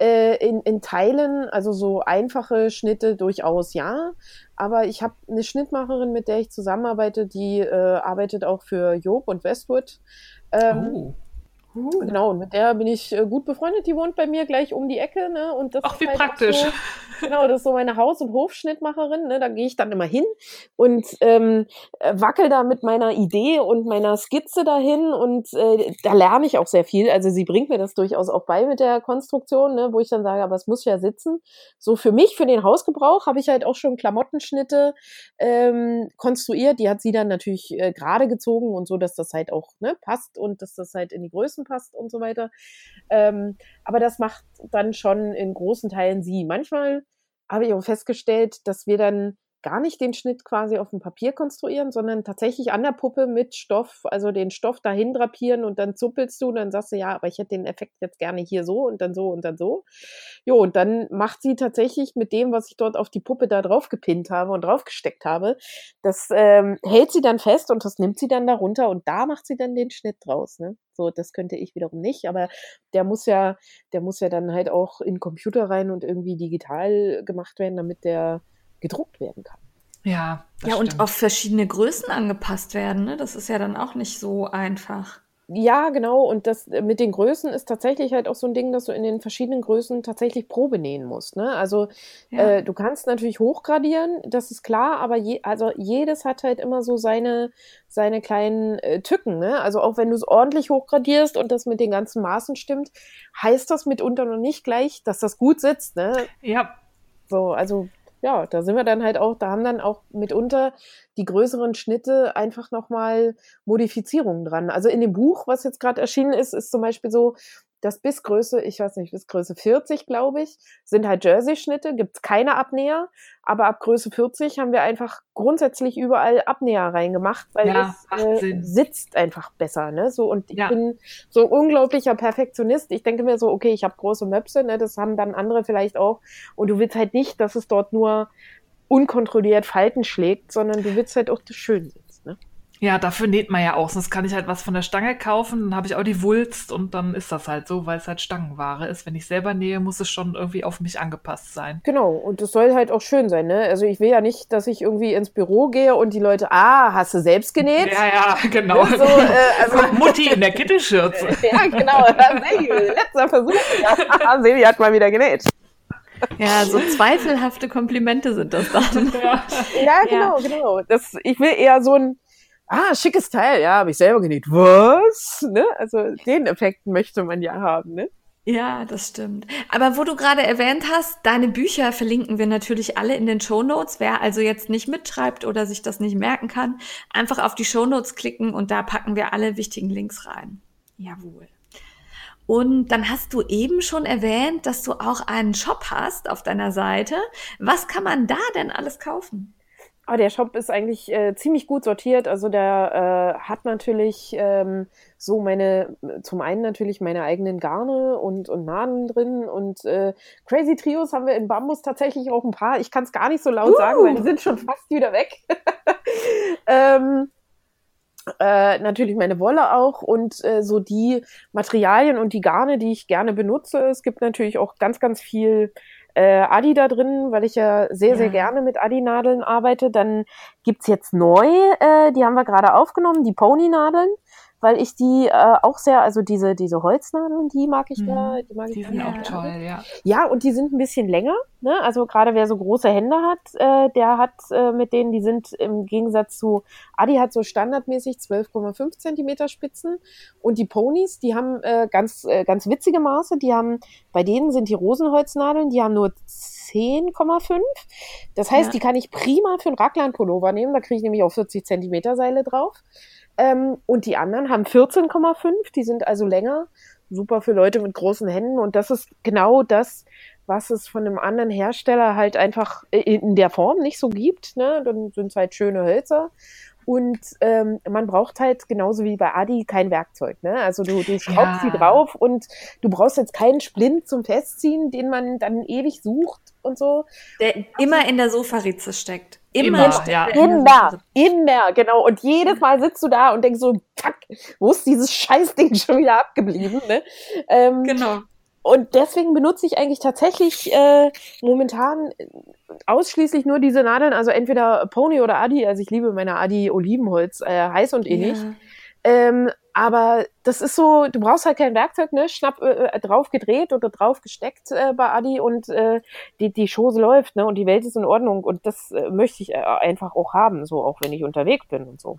äh, in, in Teilen, also so einfache Schnitte durchaus ja. Aber ich habe eine Schnittmacherin, mit der ich zusammenarbeite, die äh, arbeitet auch für Job und Westwood. Ähm, Oh. Genau, und mit der bin ich äh, gut befreundet. Die wohnt bei mir gleich um die Ecke. Ne? Und das Ach, ist wie halt praktisch. So, genau, das ist so meine Haus- und Hofschnittmacherin. Ne? Da gehe ich dann immer hin und ähm, äh, wackel da mit meiner Idee und meiner Skizze dahin. Und äh, da lerne ich auch sehr viel. Also sie bringt mir das durchaus auch bei mit der Konstruktion, ne? wo ich dann sage, aber es muss ja sitzen. So für mich, für den Hausgebrauch, habe ich halt auch schon Klamottenschnitte ähm, konstruiert. Die hat sie dann natürlich äh, gerade gezogen und so, dass das halt auch ne, passt und dass das halt in die Größen passt und so weiter. Ähm, aber das macht dann schon in großen Teilen sie. Manchmal habe ich auch festgestellt, dass wir dann gar nicht den Schnitt quasi auf dem Papier konstruieren, sondern tatsächlich an der Puppe mit Stoff, also den Stoff dahin drapieren und dann zuppelst du und dann sagst du, ja, aber ich hätte den Effekt jetzt gerne hier so und dann so und dann so. Jo, und dann macht sie tatsächlich mit dem, was ich dort auf die Puppe da drauf gepinnt habe und draufgesteckt habe, das ähm, hält sie dann fest und das nimmt sie dann darunter und da macht sie dann den Schnitt draus. Ne? So, das könnte ich wiederum nicht, aber der muss ja, der muss ja dann halt auch in Computer rein und irgendwie digital gemacht werden, damit der gedruckt werden kann. Ja, das Ja, und stimmt. auf verschiedene Größen angepasst werden. Ne? Das ist ja dann auch nicht so einfach. Ja, genau. Und das äh, mit den Größen ist tatsächlich halt auch so ein Ding, dass du in den verschiedenen Größen tatsächlich Probe nähen musst. Ne? Also Ja. äh, du kannst natürlich hochgradieren, das ist klar, aber je, also jedes hat halt immer so seine, seine kleinen äh, Tücken. Ne? Also auch wenn du es ordentlich hochgradierst und das mit den ganzen Maßen stimmt, heißt das mitunter noch nicht gleich, dass das gut sitzt. Ne? Ja, So, also ja, da sind wir dann halt auch, da haben dann auch mitunter die größeren Schnitte einfach nochmal Modifizierungen dran. Also in dem Buch, was jetzt gerade erschienen ist, ist zum Beispiel so, dass bis Größe, ich weiß nicht, bis Größe 40, glaube ich, sind halt Jersey-Schnitte, gibt's keine Abnäher, aber ab Größe 40 haben wir einfach grundsätzlich überall Abnäher reingemacht, weil Ja, es äh, sitzt einfach besser, ne? So und ich Ja. bin so ein unglaublicher Perfektionist. Ich denke mir so, okay, ich habe große Möpse, ne? Das haben dann andere vielleicht auch und du willst halt nicht, dass es dort nur unkontrolliert Falten schlägt, sondern du willst halt auch, dass es schön ne? Ja, dafür näht man ja auch. Sonst kann ich halt was von der Stange kaufen, dann habe ich auch die Wulst und dann ist das halt so, weil es halt Stangenware ist. Wenn ich selber nähe, muss es schon irgendwie auf mich angepasst sein. Genau, und das soll halt auch schön sein, ne? Also ich will ja nicht, dass ich irgendwie ins Büro gehe und die Leute, ah, hast du selbst genäht? Ja, ja, genau. So, äh, also, Mutti in der Kittelschürze. ja, genau. Letzter Versuch. Ja, Sebi hat mal wieder genäht. Ja, so zweifelhafte Komplimente sind das dann. Ja. Ja, genau, genau. Das, ich will eher so ein, ah, schickes Teil, ja, habe ich selber genäht. Was? Ne? Also den Effekt möchte man ja haben, ne? Ja, das stimmt. Aber wo du gerade erwähnt hast, deine Bücher verlinken wir natürlich alle in den Shownotes. Wer also jetzt nicht mitschreibt oder sich das nicht merken kann, einfach auf die Shownotes klicken und da packen wir alle wichtigen Links rein. Jawohl. Und dann hast du eben schon erwähnt, dass du auch einen Shop hast auf deiner Seite. Was kann man da denn alles kaufen? Ah, der Shop ist eigentlich äh, ziemlich gut sortiert. Also der äh, hat natürlich ähm, so meine, zum einen natürlich meine eigenen Garne und, und Nadeln drin und äh, Crazy Trios haben wir in Bambus tatsächlich auch ein paar. Ich kann es gar nicht so laut Uh. sagen, weil die sind schon fast wieder weg. ähm, äh, natürlich meine Wolle auch und äh, so die Materialien und die Garne, die ich gerne benutze. Es gibt natürlich auch ganz, ganz viel äh, Adi da drin, weil ich ja sehr, sehr Ja. gerne mit Adi-Nadeln arbeite. Dann gibt's jetzt neu, äh, die haben wir gerade aufgenommen, die Pony-Nadeln, weil ich die äh, auch sehr, also diese, diese Holznadeln, die mag ich Mhm. da, die mag Die ich sind auch toll, ja. Ja, und die sind ein bisschen länger. Ne? Also gerade wer so große Hände hat, äh, der hat äh, mit denen, die sind im Gegensatz zu Adi hat so standardmäßig 12,5 Zentimeter Spitzen und die Ponys, die haben äh, ganz äh, ganz witzige Maße. Die haben bei denen sind die Rosenholznadeln, die haben nur 10,5. Das heißt, Ja. die kann ich prima für einen Raglan-Pullover nehmen. Da kriege ich nämlich auch 40 Zentimeter Seile drauf. Ähm, und die anderen haben 14,5. Die sind also länger super für Leute mit großen Händen und das ist genau das, was es von einem anderen Hersteller halt einfach in der Form nicht so gibt. Ne? Dann sind es halt schöne Hölzer. Und ähm, man braucht halt genauso wie bei Adi kein Werkzeug. Ne? Also du, du schraubst Ja. sie drauf und du brauchst jetzt keinen Splint zum Festziehen, den man dann ewig sucht und so. Der immer in der Sofaritze steckt. Immer, Immer, ja. er Immer, immer, genau. Und jedes Mal sitzt du da und denkst so, fuck, wo ist dieses Scheißding schon wieder abgeblieben? Ne? Ähm, Genau. Und deswegen benutze ich eigentlich tatsächlich äh, momentan ausschließlich nur diese Nadeln, also entweder Pony oder Adi. Also ich liebe meine Adi Olivenholz, äh, heiß und innig. Ja. Ähm, aber das ist so, du brauchst halt kein Werkzeug, ne? Schnapp äh, drauf gedreht oder drauf gesteckt äh, bei Adi und äh, die, die Chose läuft, ne? Und die Welt ist in Ordnung. Und das äh, möchte ich äh, einfach auch haben, so auch wenn ich unterwegs bin und so.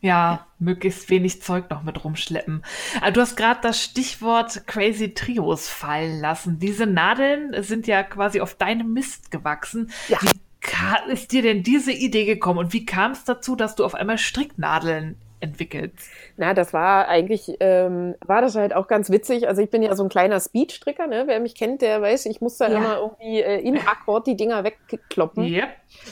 Ja, möglichst wenig Zeug noch mit rumschleppen. Aber du hast gerade das Stichwort Crazy Trios fallen lassen. Diese Nadeln sind ja quasi auf deinem Mist gewachsen. Ja. Wie ist dir denn diese Idee gekommen und wie kam es dazu, dass du auf einmal Stricknadeln entwickelst? Na, das war eigentlich, ähm, war das halt auch ganz witzig. Also ich bin ja so ein kleiner Speedstricker, ne? Wer mich kennt, der weiß, ich muss da Ja. immer irgendwie äh, im Akkord die Dinger wegkloppen. Yep.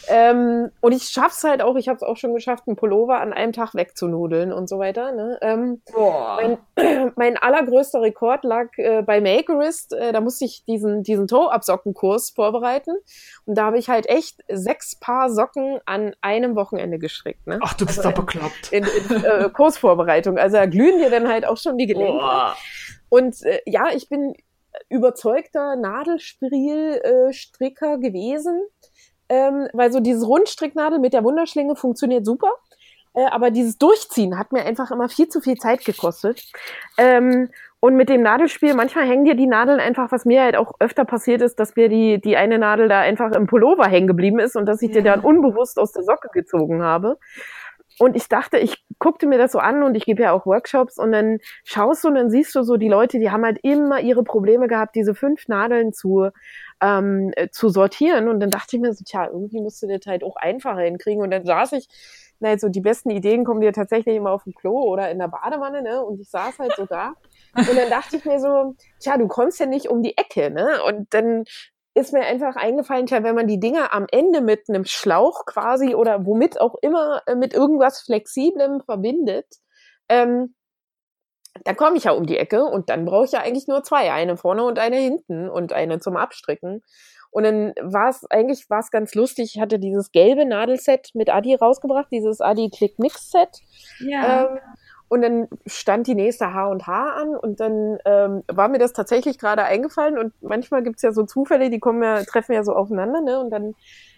Ähm, und ich schaff's halt auch, ich habe es auch schon geschafft, einen Pullover an einem Tag wegzunudeln und so weiter. Ne? Ähm, mein, mein allergrößter Rekord lag äh, bei Makerist. Äh, da musste ich diesen, diesen Toe-Up-Sockenkurs vorbereiten. Und da habe ich halt echt sechs Paar Socken an einem Wochenende gestrickt. Ne? Ach, du bist Also doch bekloppt. in, in äh, Kursvorbereitung. Also da glühen dir dann halt auch schon die Gelenke. Boah. Und äh, ja, ich bin überzeugter Nadelspiel-Stricker gewesen, ähm, weil so dieses Rundstricknadel mit der Wunderschlinge funktioniert super. Äh, aber dieses Durchziehen hat mir einfach immer viel zu viel Zeit gekostet. Ähm, und mit dem Nadelspiel, manchmal hängen dir die Nadeln einfach, was mir halt auch öfter passiert ist, dass mir die, die eine Nadel da einfach im Pullover hängen geblieben ist und dass ich Ja. dir dann unbewusst aus der Socke gezogen habe. Und ich dachte, ich guckte mir das so an und ich gebe ja auch Workshops und dann schaust du und dann siehst du so die Leute, die haben halt immer ihre Probleme gehabt, diese fünf Nadeln zu, ähm, äh, zu sortieren. Und dann dachte ich mir so, tja, irgendwie musst du das halt auch einfacher hinkriegen. Und dann saß ich, na, so die besten Ideen kommen dir tatsächlich immer auf dem Klo oder in der Badewanne, ne? Und ich saß halt so da. Und dann dachte ich mir so, tja, du kommst ja nicht um die Ecke, ne? Und dann ist mir einfach eingefallen, tja, wenn man die Dinger am Ende mit einem Schlauch quasi oder womit auch immer äh, mit irgendwas Flexiblem verbindet, ähm, dann komme ich ja um die Ecke und dann brauche ich ja eigentlich nur zwei, eine vorne und eine hinten und eine zum Abstricken. Und dann war es, eigentlich war es ganz lustig. Ich hatte dieses gelbe Nadelset mit Adi rausgebracht, dieses Adi Click Mix Set. Ja. Ähm, und dann stand die nächste H und H an und dann ähm, war mir das tatsächlich gerade eingefallen und manchmal gibt's ja so Zufälle, die kommen ja, treffen ja so aufeinander, ne? Und dann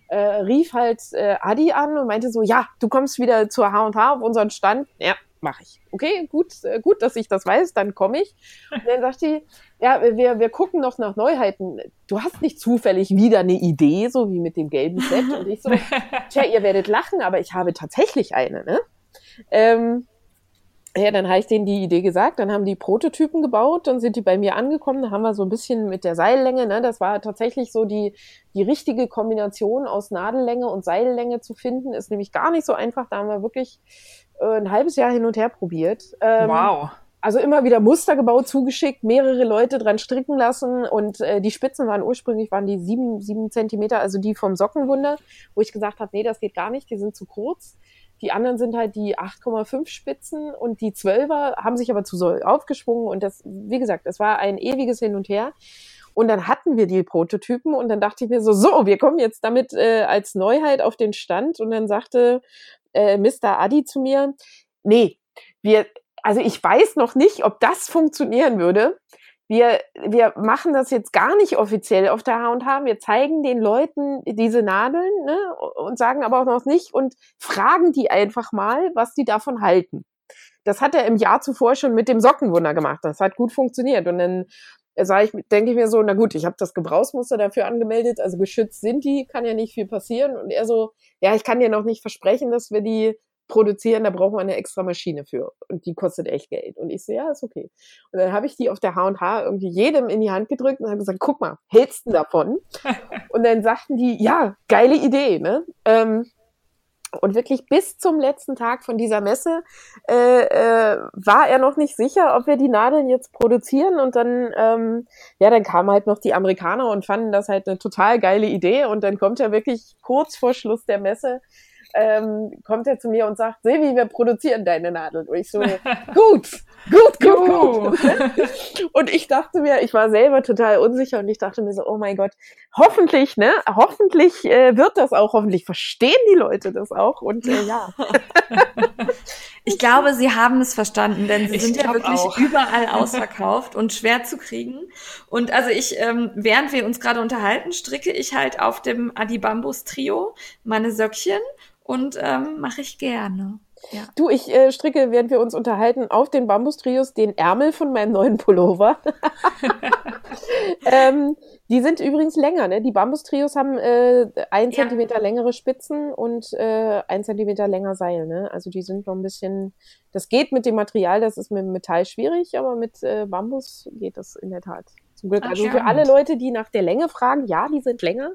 äh, rief halt äh, Adi an und meinte so, ja, du kommst wieder zur H und H auf unseren Stand. Ja, mache ich. Okay, gut, äh, gut, dass ich das weiß, dann komme ich. Und dann sagt die, ja, wir, wir gucken noch nach Neuheiten. Du hast nicht zufällig wieder eine Idee, so wie mit dem gelben Set. Und ich so, tja, ihr werdet lachen, aber ich habe tatsächlich eine, ne? Ähm, ja, dann habe ich denen die Idee gesagt, dann haben die Prototypen gebaut, dann sind die bei mir angekommen, dann haben wir so ein bisschen mit der Seillänge, ne, das war tatsächlich so die, die richtige Kombination aus Nadellänge und Seillänge zu finden, ist nämlich gar nicht so einfach, da haben wir wirklich äh, ein halbes Jahr hin und her probiert. Ähm, Wow. Also immer wieder Muster gebaut, zugeschickt, mehrere Leute dran stricken lassen und äh, die Spitzen waren ursprünglich, waren die sieben, sieben Zentimeter, also die vom Sockenwunder, wo ich gesagt habe, nee, das geht gar nicht, die sind zu kurz. Die anderen sind halt die 8,5 Spitzen und die 12er haben sich aber zu so aufgeschwungen und das, wie gesagt, es war ein ewiges Hin und Her. Und dann hatten wir die Prototypen und dann dachte ich mir so, so, wir kommen jetzt damit äh, als Neuheit auf den Stand und dann sagte äh, Mr. Adi zu mir, nee, wir, also ich weiß noch nicht, ob das funktionieren würde. Wir, wir machen das jetzt gar nicht offiziell auf der H&H. Wir zeigen den Leuten diese Nadeln ne, und sagen aber auch noch nicht und fragen die einfach mal, was die davon halten. Das hat er im Jahr zuvor schon mit dem Sockenwunder gemacht. Das hat gut funktioniert. Und dann sage ich, denke ich mir so, na gut, ich habe das Gebrauchsmuster dafür angemeldet, also geschützt sind die, kann ja nicht viel passieren. Und er so, ja, ich kann dir noch nicht versprechen, dass wir die produzieren, da braucht man eine extra Maschine für. Und die kostet echt Geld. Und ich so, ja, ist okay. Und dann habe ich die auf der H&H irgendwie jedem in die Hand gedrückt und habe gesagt, guck mal, hältst du davon? und dann sagten die, ja, geile Idee, ne? Ähm, und wirklich bis zum letzten Tag von dieser Messe äh, äh, war er noch nicht sicher, ob wir die Nadeln jetzt produzieren. Und dann, ähm, ja, dann kamen halt noch die Amerikaner und fanden das halt eine total geile Idee. Und dann kommt er wirklich kurz vor Schluss der Messe ähm, kommt er zu mir und sagt, Silvi, wir produzieren deine Nadeln. Und ich so, gut, gut, gut, gut. Und ich dachte mir, ich war selber total unsicher und ich dachte mir so, oh mein Gott, hoffentlich, ne, hoffentlich äh, wird das auch, hoffentlich verstehen die Leute das auch und äh, ja. Ich glaube, sie haben es verstanden, denn sie Ich sind ja wirklich auch. überall ausverkauft und schwer zu kriegen. Und also ich, ähm, während wir uns gerade unterhalten, stricke ich halt auf dem Adibambus Trio meine Söckchen und ähm, mache ich gerne. Ja. Du, ich äh, stricke, während wir uns unterhalten, auf den Bambustrios den Ärmel von meinem neuen Pullover. ähm, die sind übrigens länger, ne? Die Bambustrios haben äh, ein Ja. Zentimeter längere Spitzen und äh, ein Zentimeter länger Seil, ne? Also die sind noch ein bisschen, das geht mit dem Material, das ist mit Metall schwierig, aber mit äh, Bambus geht das in der Tat. Zum Glück. Ah, also für alle Leute, die nach der Länge fragen, ja, die sind länger.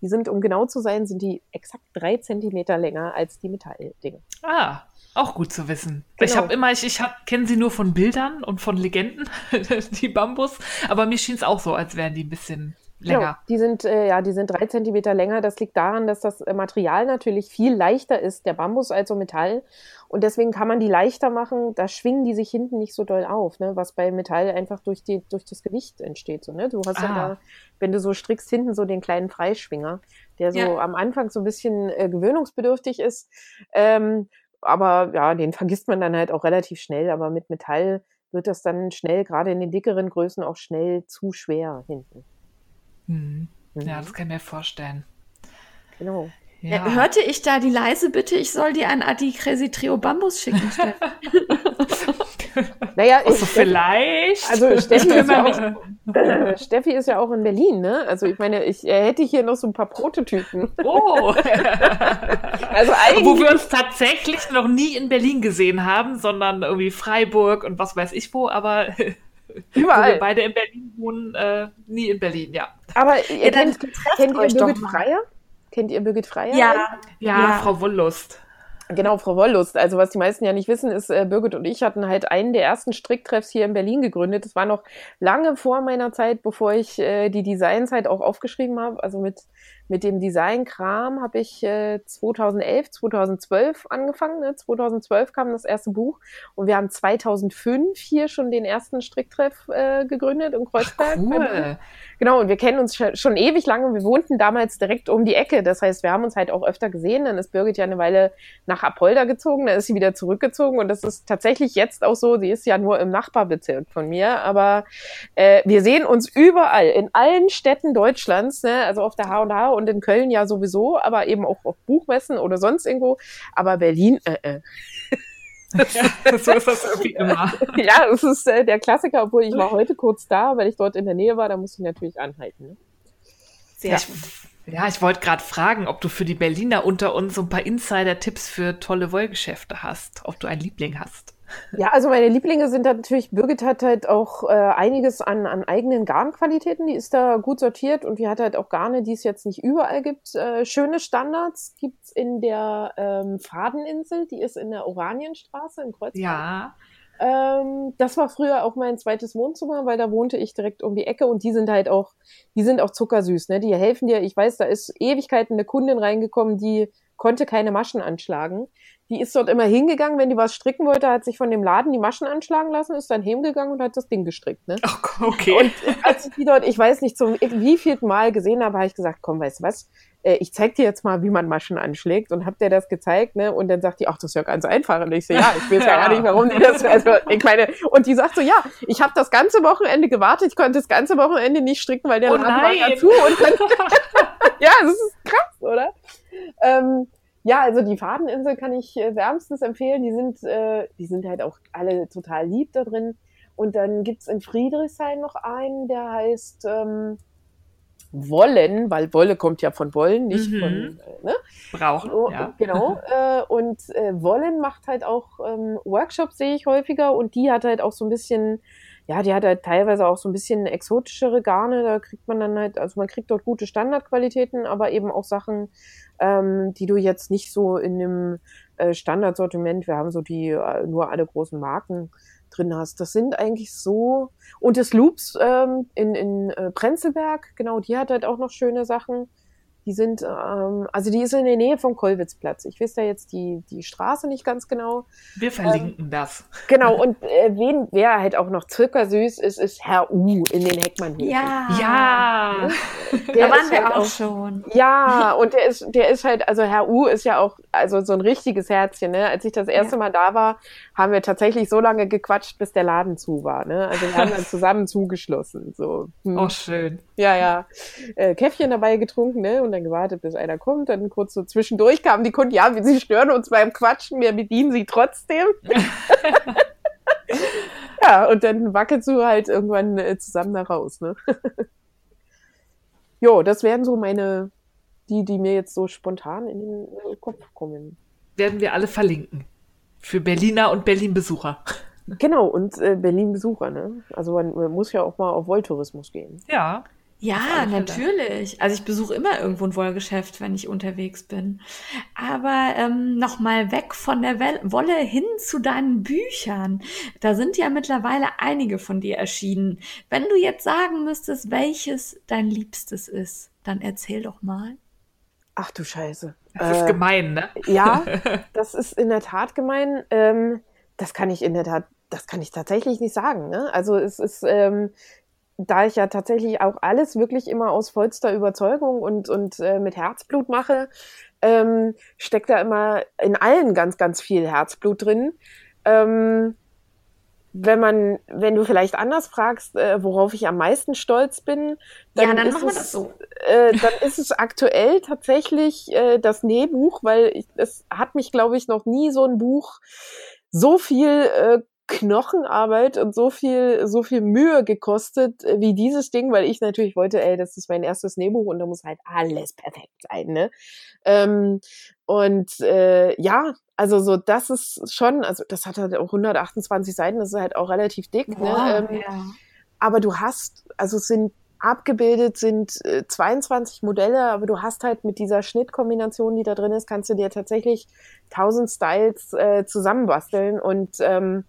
Die sind, um genau zu sein, sind die exakt drei Zentimeter länger als die Metalldinger. Ah, auch gut zu wissen. Genau. Ich habe immer, ich, ich hab, kenne sie nur von Bildern und von Legenden, die Bambus, aber mir schien es auch so, als wären die ein bisschen Genau, länger. die sind, äh, ja, die sind drei Zentimeter länger. Das liegt daran, dass das äh, Material natürlich viel leichter ist, der Bambus als so Metall. Und deswegen kann man die leichter machen. Da schwingen die sich hinten nicht so doll auf, ne? was bei Metall einfach durch, die, durch das Gewicht entsteht. So, ne? Du hast ja Ah. da, wenn du so strickst, hinten so den kleinen Freischwinger, der so Ja. am Anfang so ein bisschen äh, gewöhnungsbedürftig ist. Ähm, aber ja, den vergisst man dann halt auch relativ schnell. Aber mit Metall wird das dann schnell, gerade in den dickeren Größen, auch schnell zu schwer hinten. Hm. Ja, Mhm. das kann ich mir vorstellen. Genau. Ja. Ja, hörte ich da die leise Bitte, ich soll dir ein Adi Crazy Trio Bambus schicken, Steff? Naja, Also ich, vielleicht. Also Steffi ist, ja auch, äh, Steffi ist ja auch in Berlin, ne? Also ich meine, ich äh, hätte hier noch so ein paar Prototypen. Oh. Also eigentlich, Wo wir uns tatsächlich noch nie in Berlin gesehen haben, sondern irgendwie Freiburg und was weiß ich wo, aber wo wir überall. beide in Berlin wohnen, äh, nie in Berlin, ja. Aber ihr dann kennt, kennt ihr Birgit. Freier? Kennt ihr Birgit Freier? Ja, Ja, Ja. Frau Wollust. Genau, Frau Wollust. Also was die meisten ja nicht wissen, ist, äh, Birgit und ich hatten halt einen der ersten Stricktreffs hier in Berlin gegründet. Das war noch lange vor meiner Zeit, bevor ich äh, die Designzeit auch aufgeschrieben habe. Also mit mit dem Designkram habe ich äh, 2011, 2012 angefangen. Ne? 2012 kam das erste Buch und wir haben 2005 hier schon den ersten Stricktreff äh, gegründet in Kreuzberg. Cool. Genau, und wir kennen uns schon ewig lange. Wir wohnten damals direkt um die Ecke. Das heißt, wir haben uns halt auch öfter gesehen. Dann ist Birgit ja eine Weile nach Apolda gezogen, dann ist sie wieder zurückgezogen und das ist tatsächlich jetzt auch so. Sie ist ja nur im Nachbarbezirk von mir, aber äh, wir sehen uns überall, in allen Städten Deutschlands, ne? also auf der H&H und in Köln ja sowieso, aber eben auch auf Buchmessen oder sonst irgendwo. Aber Berlin, äh, äh. Ja, so ist das irgendwie immer. ja, es ist äh, der Klassiker, obwohl ich war heute kurz da, weil ich dort in der Nähe war, da musste ich natürlich anhalten. Ne? Sehr ja. Ja, ich wollte gerade fragen, ob du für die Berliner unter uns so ein paar Insider-Tipps für tolle Wollgeschäfte hast, ob du einen Liebling hast. Ja, also meine Lieblinge sind natürlich, Birgit hat halt auch äh, einiges an, an eigenen Garnqualitäten, die ist da gut sortiert und die hat halt auch Garne, die es jetzt nicht überall gibt. Äh, schöne Standards gibt's in der ähm, Fadeninsel, die ist in der Oranienstraße in Kreuzberg. Ja. Ähm, das war früher auch mein zweites Wohnzimmer, weil da wohnte ich direkt um die Ecke und die sind halt auch, die sind auch zuckersüß, ne? Die helfen dir. Ich weiß, da ist Ewigkeiten eine Kundin reingekommen, die konnte keine Maschen anschlagen. Die ist dort immer hingegangen, wenn die was stricken wollte, hat sich von dem Laden die Maschen anschlagen lassen, ist dann hingegangen und hat das Ding gestrickt. Ne? Okay. Und als ich die dort, ich weiß nicht, zum wievielten Mal gesehen habe, habe ich gesagt, komm, weißt du was, äh, ich zeig dir jetzt mal, wie man Maschen anschlägt und hab dir das gezeigt, ne? Und dann sagt die, ach, das ist ja ganz einfach. Und ich so, ja, ich weiß ja gar nicht, warum die das, also ich meine, und die sagt so, ja, ich habe das ganze Wochenende gewartet, ich konnte das ganze Wochenende nicht stricken, weil der Oh Laden war dazu. Und dann, ja, das ist krass, oder? Ähm, ja, also die Fadeninsel kann ich äh, wärmstens empfehlen. Die sind, äh, die sind halt auch alle total lieb da drin. Und dann gibt's in Friedrichshain noch einen, der heißt ähm, Wollen, weil Wolle kommt ja von Wollen, nicht Mhm. von, äh, ne? Brauchen, Oh, ja. Genau. äh, und äh, Wollen macht halt auch ähm, Workshops, sehe ich häufiger. Und die hat halt auch so ein bisschen, ja, die hat halt teilweise auch so ein bisschen exotischere Garne. Da kriegt man dann halt, also man kriegt dort gute Standardqualitäten, aber eben auch Sachen, ähm, die du jetzt nicht so in dem äh, Standardsortiment, wir haben so die äh, nur alle großen Marken drin hast. Das sind eigentlich so. Und das Loops ähm, in, in äh, Prenzlberg, genau, die hat halt auch noch schöne Sachen. Die sind, ähm, also die ist in der Nähe vom Kollwitzplatz. Ich weiß da jetzt die, die Straße nicht ganz genau. Wir verlinken das. Genau, und äh, wen, wer halt auch noch zuckersüß ist, ist Herr U in den Heckmannhöfen. Ja. Ja. Der da waren wir halt auch schon. Ja, und der ist, der ist halt, also Herr U ist ja auch, also so ein richtiges Herzchen, ne? Als ich das erste Ja. Mal da war, haben wir tatsächlich so lange gequatscht, bis der Laden zu war, ne? Also wir haben dann zusammen zugeschlossen, so. Hm. Oh, schön. Ja, ja. Äh, Käffchen dabei getrunken, ne? Und dann gewartet, bis einer kommt. Dann kurz so zwischendurch kamen die Kunden, ja, sie stören uns beim Quatschen, wir bedienen sie trotzdem. ja, und dann wackelst du halt irgendwann äh, zusammen da raus, ne? jo, das wären so meine, die, die mir jetzt so spontan in den äh, Kopf kommen. Werden wir alle verlinken. Für Berliner und Berlin-Besucher. Genau, und äh, Berlin-Besucher, ne? Also man, man muss ja auch mal auf Wolltourismus gehen. Ja. Ja, Fälle. natürlich. Also ich besuche immer irgendwo ein Wollgeschäft, wenn ich unterwegs bin. Aber ähm, nochmal weg von der Wolle hin zu deinen Büchern. Da sind ja mittlerweile einige von dir erschienen. Wenn du jetzt sagen müsstest, welches dein Liebstes ist, dann erzähl doch mal. Ach du Scheiße. Das ist Äh, gemein, ne? Ja, das ist in der Tat gemein. Ähm, das kann ich in der Tat, das kann ich tatsächlich nicht sagen. Ne? Also es ist, ähm, da ich ja tatsächlich auch alles wirklich immer aus vollster Überzeugung und, und äh, mit Herzblut mache, ähm, steckt da immer in allen ganz, ganz viel Herzblut drin. Ähm, wenn man, wenn du vielleicht anders fragst, äh, worauf ich am meisten stolz bin, dann, ja, dann ist es, so. äh, dann ist es aktuell tatsächlich äh, das Nähbuch, weil ich, es hat mich, glaube ich, noch nie so ein Buch so viel äh, Knochenarbeit und so viel, so viel Mühe gekostet äh, wie dieses Ding, weil ich natürlich wollte, ey, das ist mein erstes Nähbuch und da muss halt alles perfekt sein, ne? Ähm, und äh, ja, also so, das ist schon, also das hat halt auch 128 Seiten, das ist halt auch relativ dick, Wow, ne? Ähm, ja. aber du hast, also es sind abgebildet sind äh, 22 Modelle, aber du hast halt mit dieser Schnittkombination, die da drin ist, kannst du dir tatsächlich 1000 Styles äh, zusammenbasteln und ähm,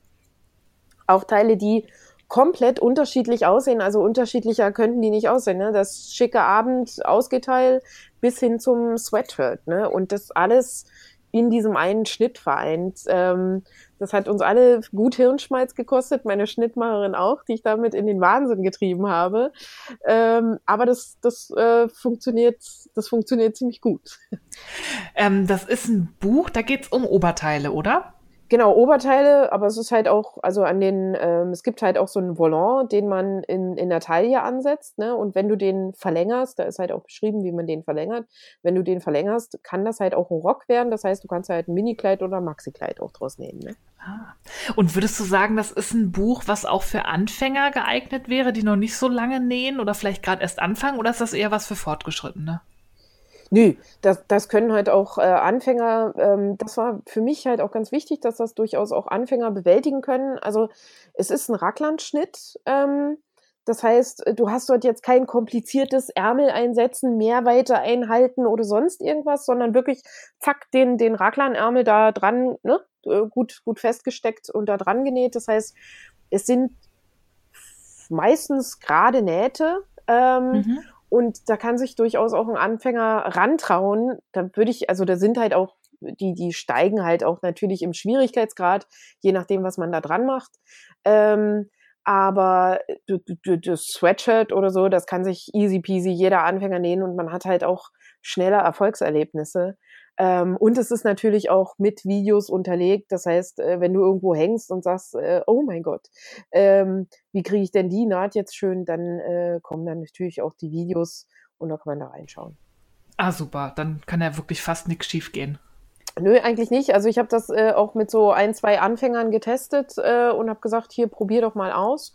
auch Teile, die komplett unterschiedlich aussehen. Also unterschiedlicher könnten die nicht aussehen. Ne? Das schicke Abend Ausgeteil bis hin zum Sweatshirt. Ne? Und das alles in diesem einen Schnitt vereint. Ähm, das hat uns alle gut Hirnschmalz gekostet, meine Schnittmacherin auch, die ich damit in den Wahnsinn getrieben habe. Ähm, aber das, das äh, funktioniert, das funktioniert ziemlich gut. Ähm, das ist ein Buch, da geht's um Oberteile, oder? Genau, Oberteile, aber es ist halt auch, also an den, ähm, es gibt halt auch so einen Volant, den man in, in der Taille ansetzt, ne? Und wenn du den verlängerst, da ist halt auch beschrieben, wie man den verlängert, wenn du den verlängerst, kann das halt auch ein Rock werden. Das heißt, du kannst halt ein Mini-Kleid oder Maxi-Kleid auch draus nehmen, ne? Ah. Und würdest du sagen, das ist ein Buch, was auch für Anfänger geeignet wäre, die noch nicht so lange nähen oder vielleicht gerade erst anfangen, oder ist das eher was für Fortgeschrittene? Nö, das, das können halt auch äh, Anfänger, ähm, das war für mich halt auch ganz wichtig, dass das durchaus auch Anfänger bewältigen können. Also es ist ein Racklandschnitt. Ähm, das heißt, du hast dort jetzt kein kompliziertes Ärmel einsetzen, Mehrweite einhalten oder sonst irgendwas, sondern wirklich zack, den, den Raglanärmel da dran, ne, äh, gut, gut festgesteckt und da dran genäht. Das heißt, es sind meistens gerade Nähte. Ähm, mhm. Und da kann sich durchaus auch ein Anfänger rantrauen. Da würde ich, also da sind halt auch, die, die steigen halt auch natürlich im Schwierigkeitsgrad, je nachdem, was man da dran macht. Ähm, aber das Sweatshirt oder so, das kann sich easy peasy jeder Anfänger nähen und man hat halt auch schneller Erfolgserlebnisse. Ähm, und es ist natürlich auch mit Videos unterlegt. Das heißt, äh, wenn du irgendwo hängst und sagst, äh, oh mein Gott, ähm, wie kriege ich denn die Naht jetzt schön, dann äh, kommen dann natürlich auch die Videos und da kann man da reinschauen. Ah, super. Dann kann ja wirklich fast nichts schief gehen. Nö, eigentlich nicht. Also ich habe das äh, auch mit so ein, zwei Anfängern getestet äh, und habe gesagt, hier, probier doch mal aus.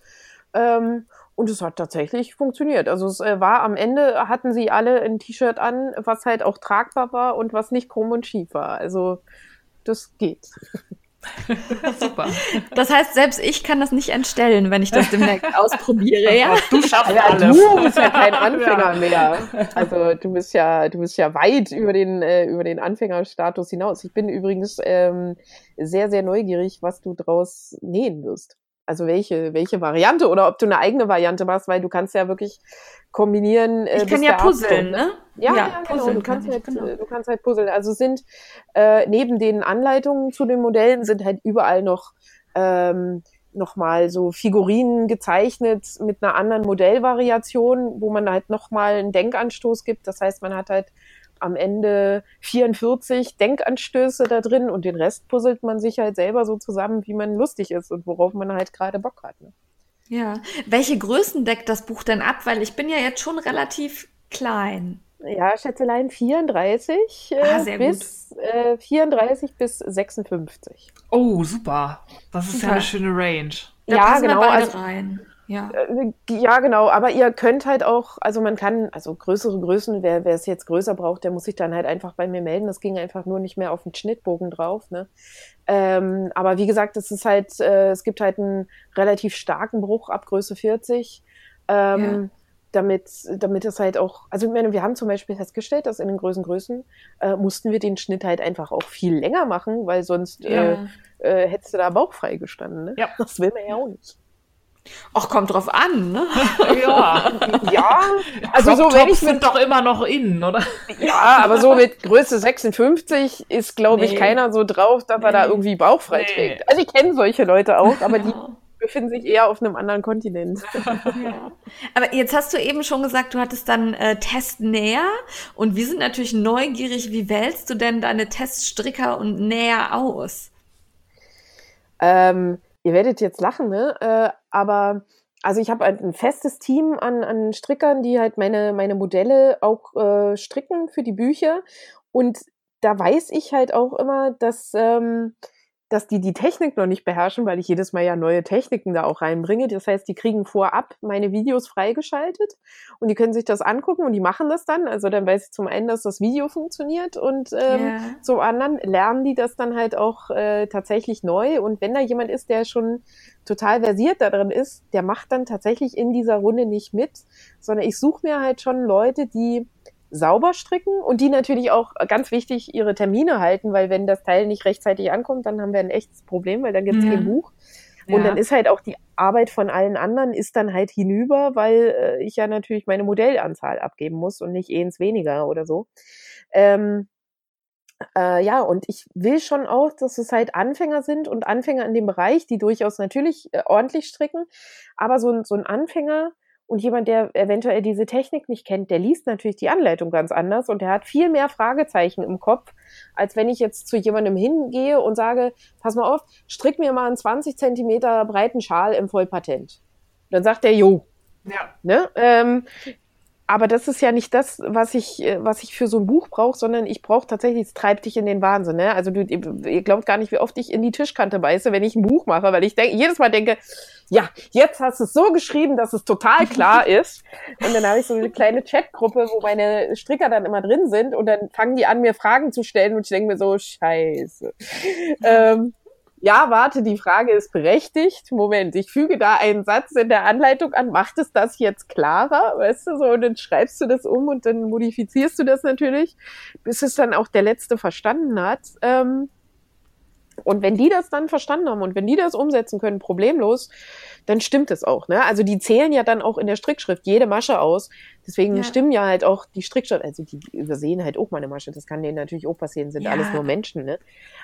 Ähm, und es hat tatsächlich funktioniert. Also es äh, war am Ende, hatten sie alle ein T-Shirt an, was halt auch tragbar war und was nicht krumm und schief war. Also das geht. Super. Das heißt, selbst ich kann das nicht entstellen, wenn ich das demnächst ausprobiere. Ja? Du schaffst ja, alles. Du bist ja kein Anfänger ja. mehr. Also du bist ja, du bist ja weit über den äh, über den Anfängerstatus hinaus. Ich bin übrigens ähm, sehr sehr neugierig, was du draus nähen wirst also welche, welche Variante oder ob du eine eigene Variante machst, weil du kannst ja wirklich kombinieren. Äh, ich kann ja puzzeln, ne? Ja, ja, ja genau. Du kannst, halt, genau. du kannst halt puzzeln. Also sind äh, neben den Anleitungen zu den Modellen sind halt überall noch ähm, nochmal so Figurinen gezeichnet mit einer anderen Modellvariation, wo man halt nochmal einen Denkanstoß gibt. Das heißt, man hat halt am Ende 44 Denkanstöße da drin und den Rest puzzelt man sich halt selber so zusammen, wie man lustig ist und worauf man halt gerade Bock hat. Ne? Ja. Welche Größen deckt das Buch denn ab? Weil ich bin ja jetzt schon relativ klein. Ja, Schätzelein 34 äh, ah, bis äh, 34 bis 56. Oh, super. Das ist super. ja eine schöne Range. Da ja, genau. also, rein. Ja. Äh, ja, genau. Aber ihr könnt halt auch, also man kann, also größere Größen, wer, wer es jetzt größer braucht, der muss sich dann halt einfach bei mir melden. Das ging einfach nur nicht mehr auf den Schnittbogen drauf. Ne? Ähm, aber wie gesagt, es ist halt, äh, es gibt halt einen relativ starken Bruch ab Größe 40. Ähm, ja. Damit, damit es halt auch, also ich meine, wir haben zum Beispiel festgestellt, dass in den größeren Größen äh, mussten wir den Schnitt halt einfach auch viel länger machen, weil sonst ja. äh, äh, hättest du da bauchfrei gestanden. Ne? Ja. Das will man ja auch nicht. Ach, kommt drauf an, ne? ja. ja. Also so wenn ich mit doch immer noch innen, oder? Ja, aber so mit Größe 56 ist, glaube nee. ich, keiner so drauf, dass nee. er da irgendwie bauchfrei nee. trägt. Also ich kenne solche Leute auch, aber die befinden sich eher auf einem anderen Kontinent. Ja. Aber jetzt hast du eben schon gesagt, du hattest dann äh, Testnäher und wir sind natürlich neugierig, wie wählst du denn deine Teststricker und Näher aus? Ähm, ihr werdet jetzt lachen, ne? Äh, aber also ich habe halt ein festes Team an, an Strickern, die halt meine, meine Modelle auch äh, stricken für die Bücher. Und da weiß ich halt auch immer, dass, ähm, dass die die Technik noch nicht beherrschen, weil ich jedes Mal ja neue Techniken da auch reinbringe. Das heißt, die kriegen vorab meine Videos freigeschaltet und die können sich das angucken und die machen das dann. Also dann weiß ich zum einen, dass das Video funktioniert und ähm, Ja. zum anderen lernen die das dann halt auch äh, tatsächlich neu. Und wenn da jemand ist, der schon total versiert darin ist, der macht dann tatsächlich in dieser Runde nicht mit, sondern ich suche mir halt schon Leute, die sauber stricken und die natürlich auch ganz wichtig ihre Termine halten, weil wenn das Teil nicht rechtzeitig ankommt, dann haben wir ein echtes Problem, weil dann gibt es Ja. kein Buch. Und Ja. dann ist halt auch die Arbeit von allen anderen ist dann halt hinüber, weil äh, ich ja natürlich meine Modellanzahl abgeben muss und nicht eins weniger oder so. Ähm, äh, ja, und ich will schon auch, dass es halt Anfänger sind und Anfänger in dem Bereich, die durchaus natürlich äh, ordentlich stricken, aber so ein, so ein Anfänger und jemand, der eventuell diese Technik nicht kennt, der liest natürlich die Anleitung ganz anders und der hat viel mehr Fragezeichen im Kopf, als wenn ich jetzt zu jemandem hingehe und sage, pass mal auf, strick mir mal einen 20 Zentimeter breiten Schal im Vollpatent. Dann sagt der, jo, ja. Ne? Ähm, aber das ist ja nicht das, was ich, äh, was ich für so ein Buch brauche, sondern ich brauche tatsächlich, es treibt dich in den Wahnsinn. Ne? Also du, ihr, ihr glaubt gar nicht, wie oft ich in die Tischkante beiße, wenn ich ein Buch mache, weil ich denk, jedes Mal denke, ja, jetzt hast du es so geschrieben, dass es total klar ist. Und dann habe ich so eine kleine Chatgruppe, wo meine Stricker dann immer drin sind und dann fangen die an, mir Fragen zu stellen und ich denke mir so, scheiße. Ähm, ja, warte, die Frage ist berechtigt. Moment, ich füge da einen Satz in der Anleitung an. Macht es das jetzt klarer? Weißt du, so, und dann schreibst du das um und dann modifizierst du das natürlich, bis es dann auch der Letzte verstanden hat. Ähm, und wenn die das dann verstanden haben und wenn die das umsetzen können, problemlos, dann stimmt es auch. Ne? Also die zählen ja dann auch in der Strickschrift jede Masche aus. Deswegen Ja. stimmen ja halt auch die Strickschrift, also die übersehen halt auch mal eine Masche. Das kann denen natürlich auch passieren, sind Ja. alles nur Menschen. Ne?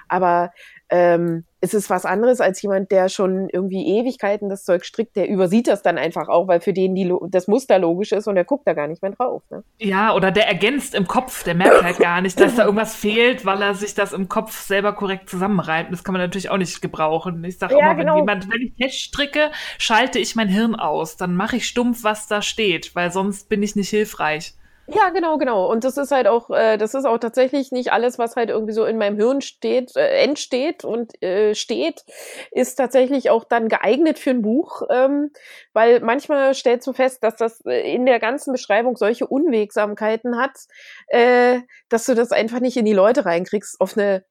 Aber ähm, es ist was anderes als jemand, der schon irgendwie Ewigkeiten das Zeug strickt, der übersieht das dann einfach auch, weil für den die, das Muster logisch ist und der guckt da gar nicht mehr drauf. Ne? Ja, oder der ergänzt im Kopf, der merkt halt gar nicht, dass da irgendwas fehlt, weil er sich das im Kopf selber korrekt zusammenreibt. Das kann man natürlich auch nicht gebrauchen. Ich sage Ja, immer, wenn genau. jemand, wenn ich fest stricke, schalte ich mein Hirn aus. Dann mache ich stumpf, was da steht, weil sonst bin ich nicht hilfreich. Ja, genau, genau. Und das ist halt auch, äh, das ist auch tatsächlich nicht alles, was halt irgendwie so in meinem Hirn steht, äh, entsteht und äh, steht, ist tatsächlich auch dann geeignet für ein Buch, ähm, weil manchmal stellst du fest, dass das äh, in der ganzen Beschreibung solche Unwegsamkeiten hat, äh, dass du das einfach nicht in die Leute reinkriegst auf eine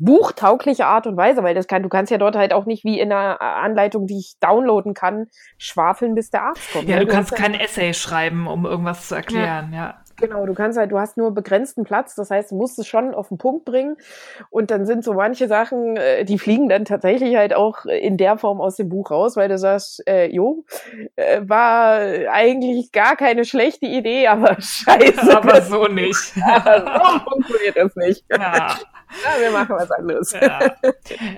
buchtaugliche Art und Weise, weil das kann, du kannst ja dort halt auch nicht wie in einer Anleitung, die ich downloaden kann, schwafeln, bis der Arzt kommt. Ja, ne? du kannst ja- kein Essay schreiben, um irgendwas zu erklären, ja. Genau, du kannst halt, du hast nur begrenzten Platz, das heißt, du musst es schon auf den Punkt bringen. Und dann sind so manche Sachen, äh, die fliegen dann tatsächlich halt auch in der Form aus dem Buch raus, weil du sagst, äh, jo, äh, war eigentlich gar keine schlechte Idee, aber scheiße, Aber so nicht. so funktioniert das nicht. Ja. Ja, wir machen was anderes. Ja.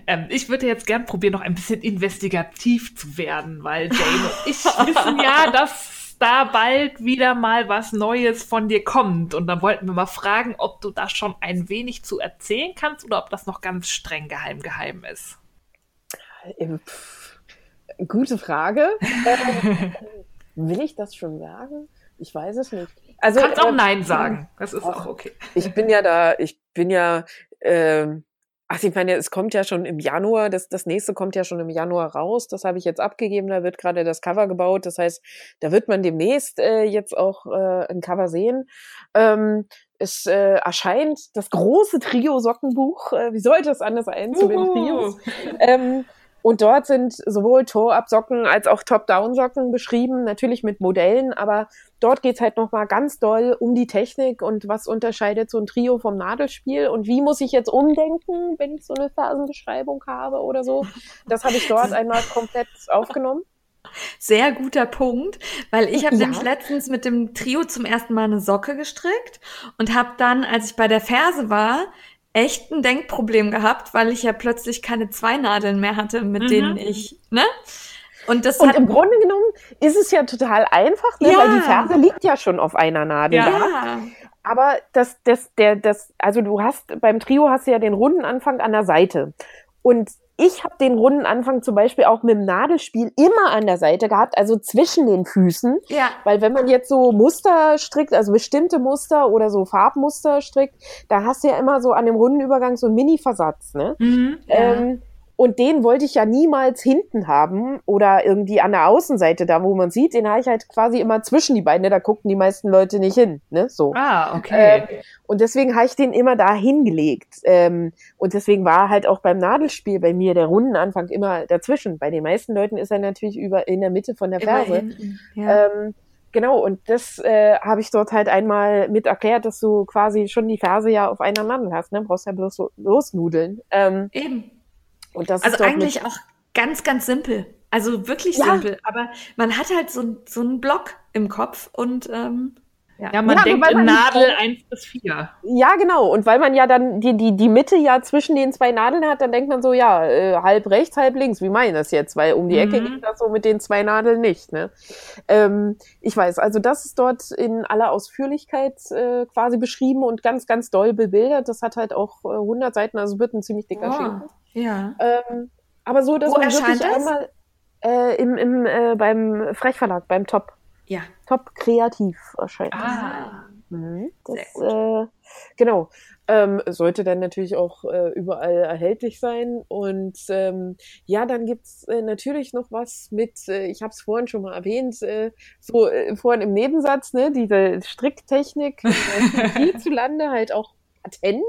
Ähm, ich würde jetzt gern probieren, noch ein bisschen investigativ zu werden, weil Jane und ich wissen ja, dass da bald wieder mal was Neues von dir kommt. Und dann wollten wir mal fragen, ob du da schon ein wenig zu erzählen kannst oder ob das noch ganz streng geheim geheim ist. Ähm, Gute Frage. Ähm, will ich das schon sagen? Ich weiß es nicht. Also, Du kannst auch ähm, Nein sagen. Das ist auch okay. ich bin ja da, ich bin ja, ähm, ach, ich meine, es kommt ja schon im Januar, das, das nächste kommt ja schon im Januar raus, das habe ich jetzt abgegeben, da wird gerade das Cover gebaut, das heißt, da wird man demnächst äh, jetzt auch äh, ein Cover sehen. Ähm, es äh, erscheint das große Trio-Sockenbuch, äh, wie sollte es anders sein zu den. Trios? Ähm, und dort sind sowohl Tor-Up-Socken als auch Top-Down-Socken beschrieben, natürlich mit Modellen, aber dort geht's halt nochmal ganz doll um die Technik und was unterscheidet so ein Trio vom Nadelspiel und wie muss ich jetzt umdenken, wenn ich so eine Phasenbeschreibung habe oder so. Das habe ich dort einmal komplett aufgenommen. Sehr guter Punkt, weil ich habe Ja. nämlich letztens mit dem Trio zum ersten Mal eine Socke gestrickt und habe dann, als ich bei der Ferse war, echt ein Denkproblem gehabt, weil ich ja plötzlich keine zwei Nadeln mehr hatte, mit Mhm. denen ich, ne? Und das Und hat im Grunde genommen ist es ja total einfach, ne? Ja. weil die Ferse liegt ja schon auf einer Nadel. Ja. da. ja, Aber das, das, der, das, also du hast beim Trio hast du ja den runden Anfang an der Seite. Und ich habe den runden Anfang zum Beispiel auch mit dem Nadelspiel immer an der Seite gehabt, also zwischen den Füßen. ja, Weil wenn man jetzt so Muster strickt, also bestimmte Muster oder so Farbmuster strickt, da hast du ja immer so an dem runden Übergang so einen Mini-Versatz, ne? Mhm. Ja. Ähm, Und den wollte ich ja niemals hinten haben oder irgendwie an der Außenseite, da wo man sieht, den habe ich halt quasi immer zwischen die Beine, da gucken die meisten Leute nicht hin. Ne? So. Ah, okay. Ähm, und deswegen habe ich den immer da hingelegt. Ähm, und deswegen war halt auch beim Nadelspiel bei mir der Rundenanfang immer dazwischen. Bei den meisten Leuten ist er natürlich über in der Mitte von der Ferse. Ja. Ähm, genau, und das äh, habe ich dort halt einmal mit erklärt, dass du quasi schon die Ferse ja auf einer Nadel hast, ne? Brauchst ja bloß so losnudeln. Ähm, Eben. Und das Also ist eigentlich auch ganz, ganz simpel. Also wirklich Ja. simpel. Aber man hat halt so, so einen Block im Kopf und ähm, Ja, man Ja, denkt in man- Nadel 1 bis 4. Ja, genau. Und weil man ja dann die, die, die Mitte ja zwischen den zwei Nadeln hat, dann denkt man so, ja, äh, halb rechts, halb links. Wie meine ich das jetzt? Weil um die Ecke Mhm. geht das so mit den zwei Nadeln nicht. Ne? Ähm, ich weiß, also das ist dort in aller Ausführlichkeit äh, quasi beschrieben und ganz, ganz doll bebildert. Das hat halt auch äh, 100 Seiten, also wird ein ziemlich dicker Schinken. Ja. Ähm, aber so, dass Wo man erscheint wirklich das? einmal äh, im, im, äh, beim Frechverlag, beim Top, Ja. Top Kreativ erscheint. Ah. Mhm, das, Sehr Äh, genau. Ähm, sollte dann natürlich auch äh, überall erhältlich sein. Und ähm, ja, dann gibt's äh, natürlich noch was mit, äh, ich habe es vorhin schon mal erwähnt, äh, so äh, vorhin im Nebensatz, ne, diese Stricktechnik äh, hierzulande halt auch Patent.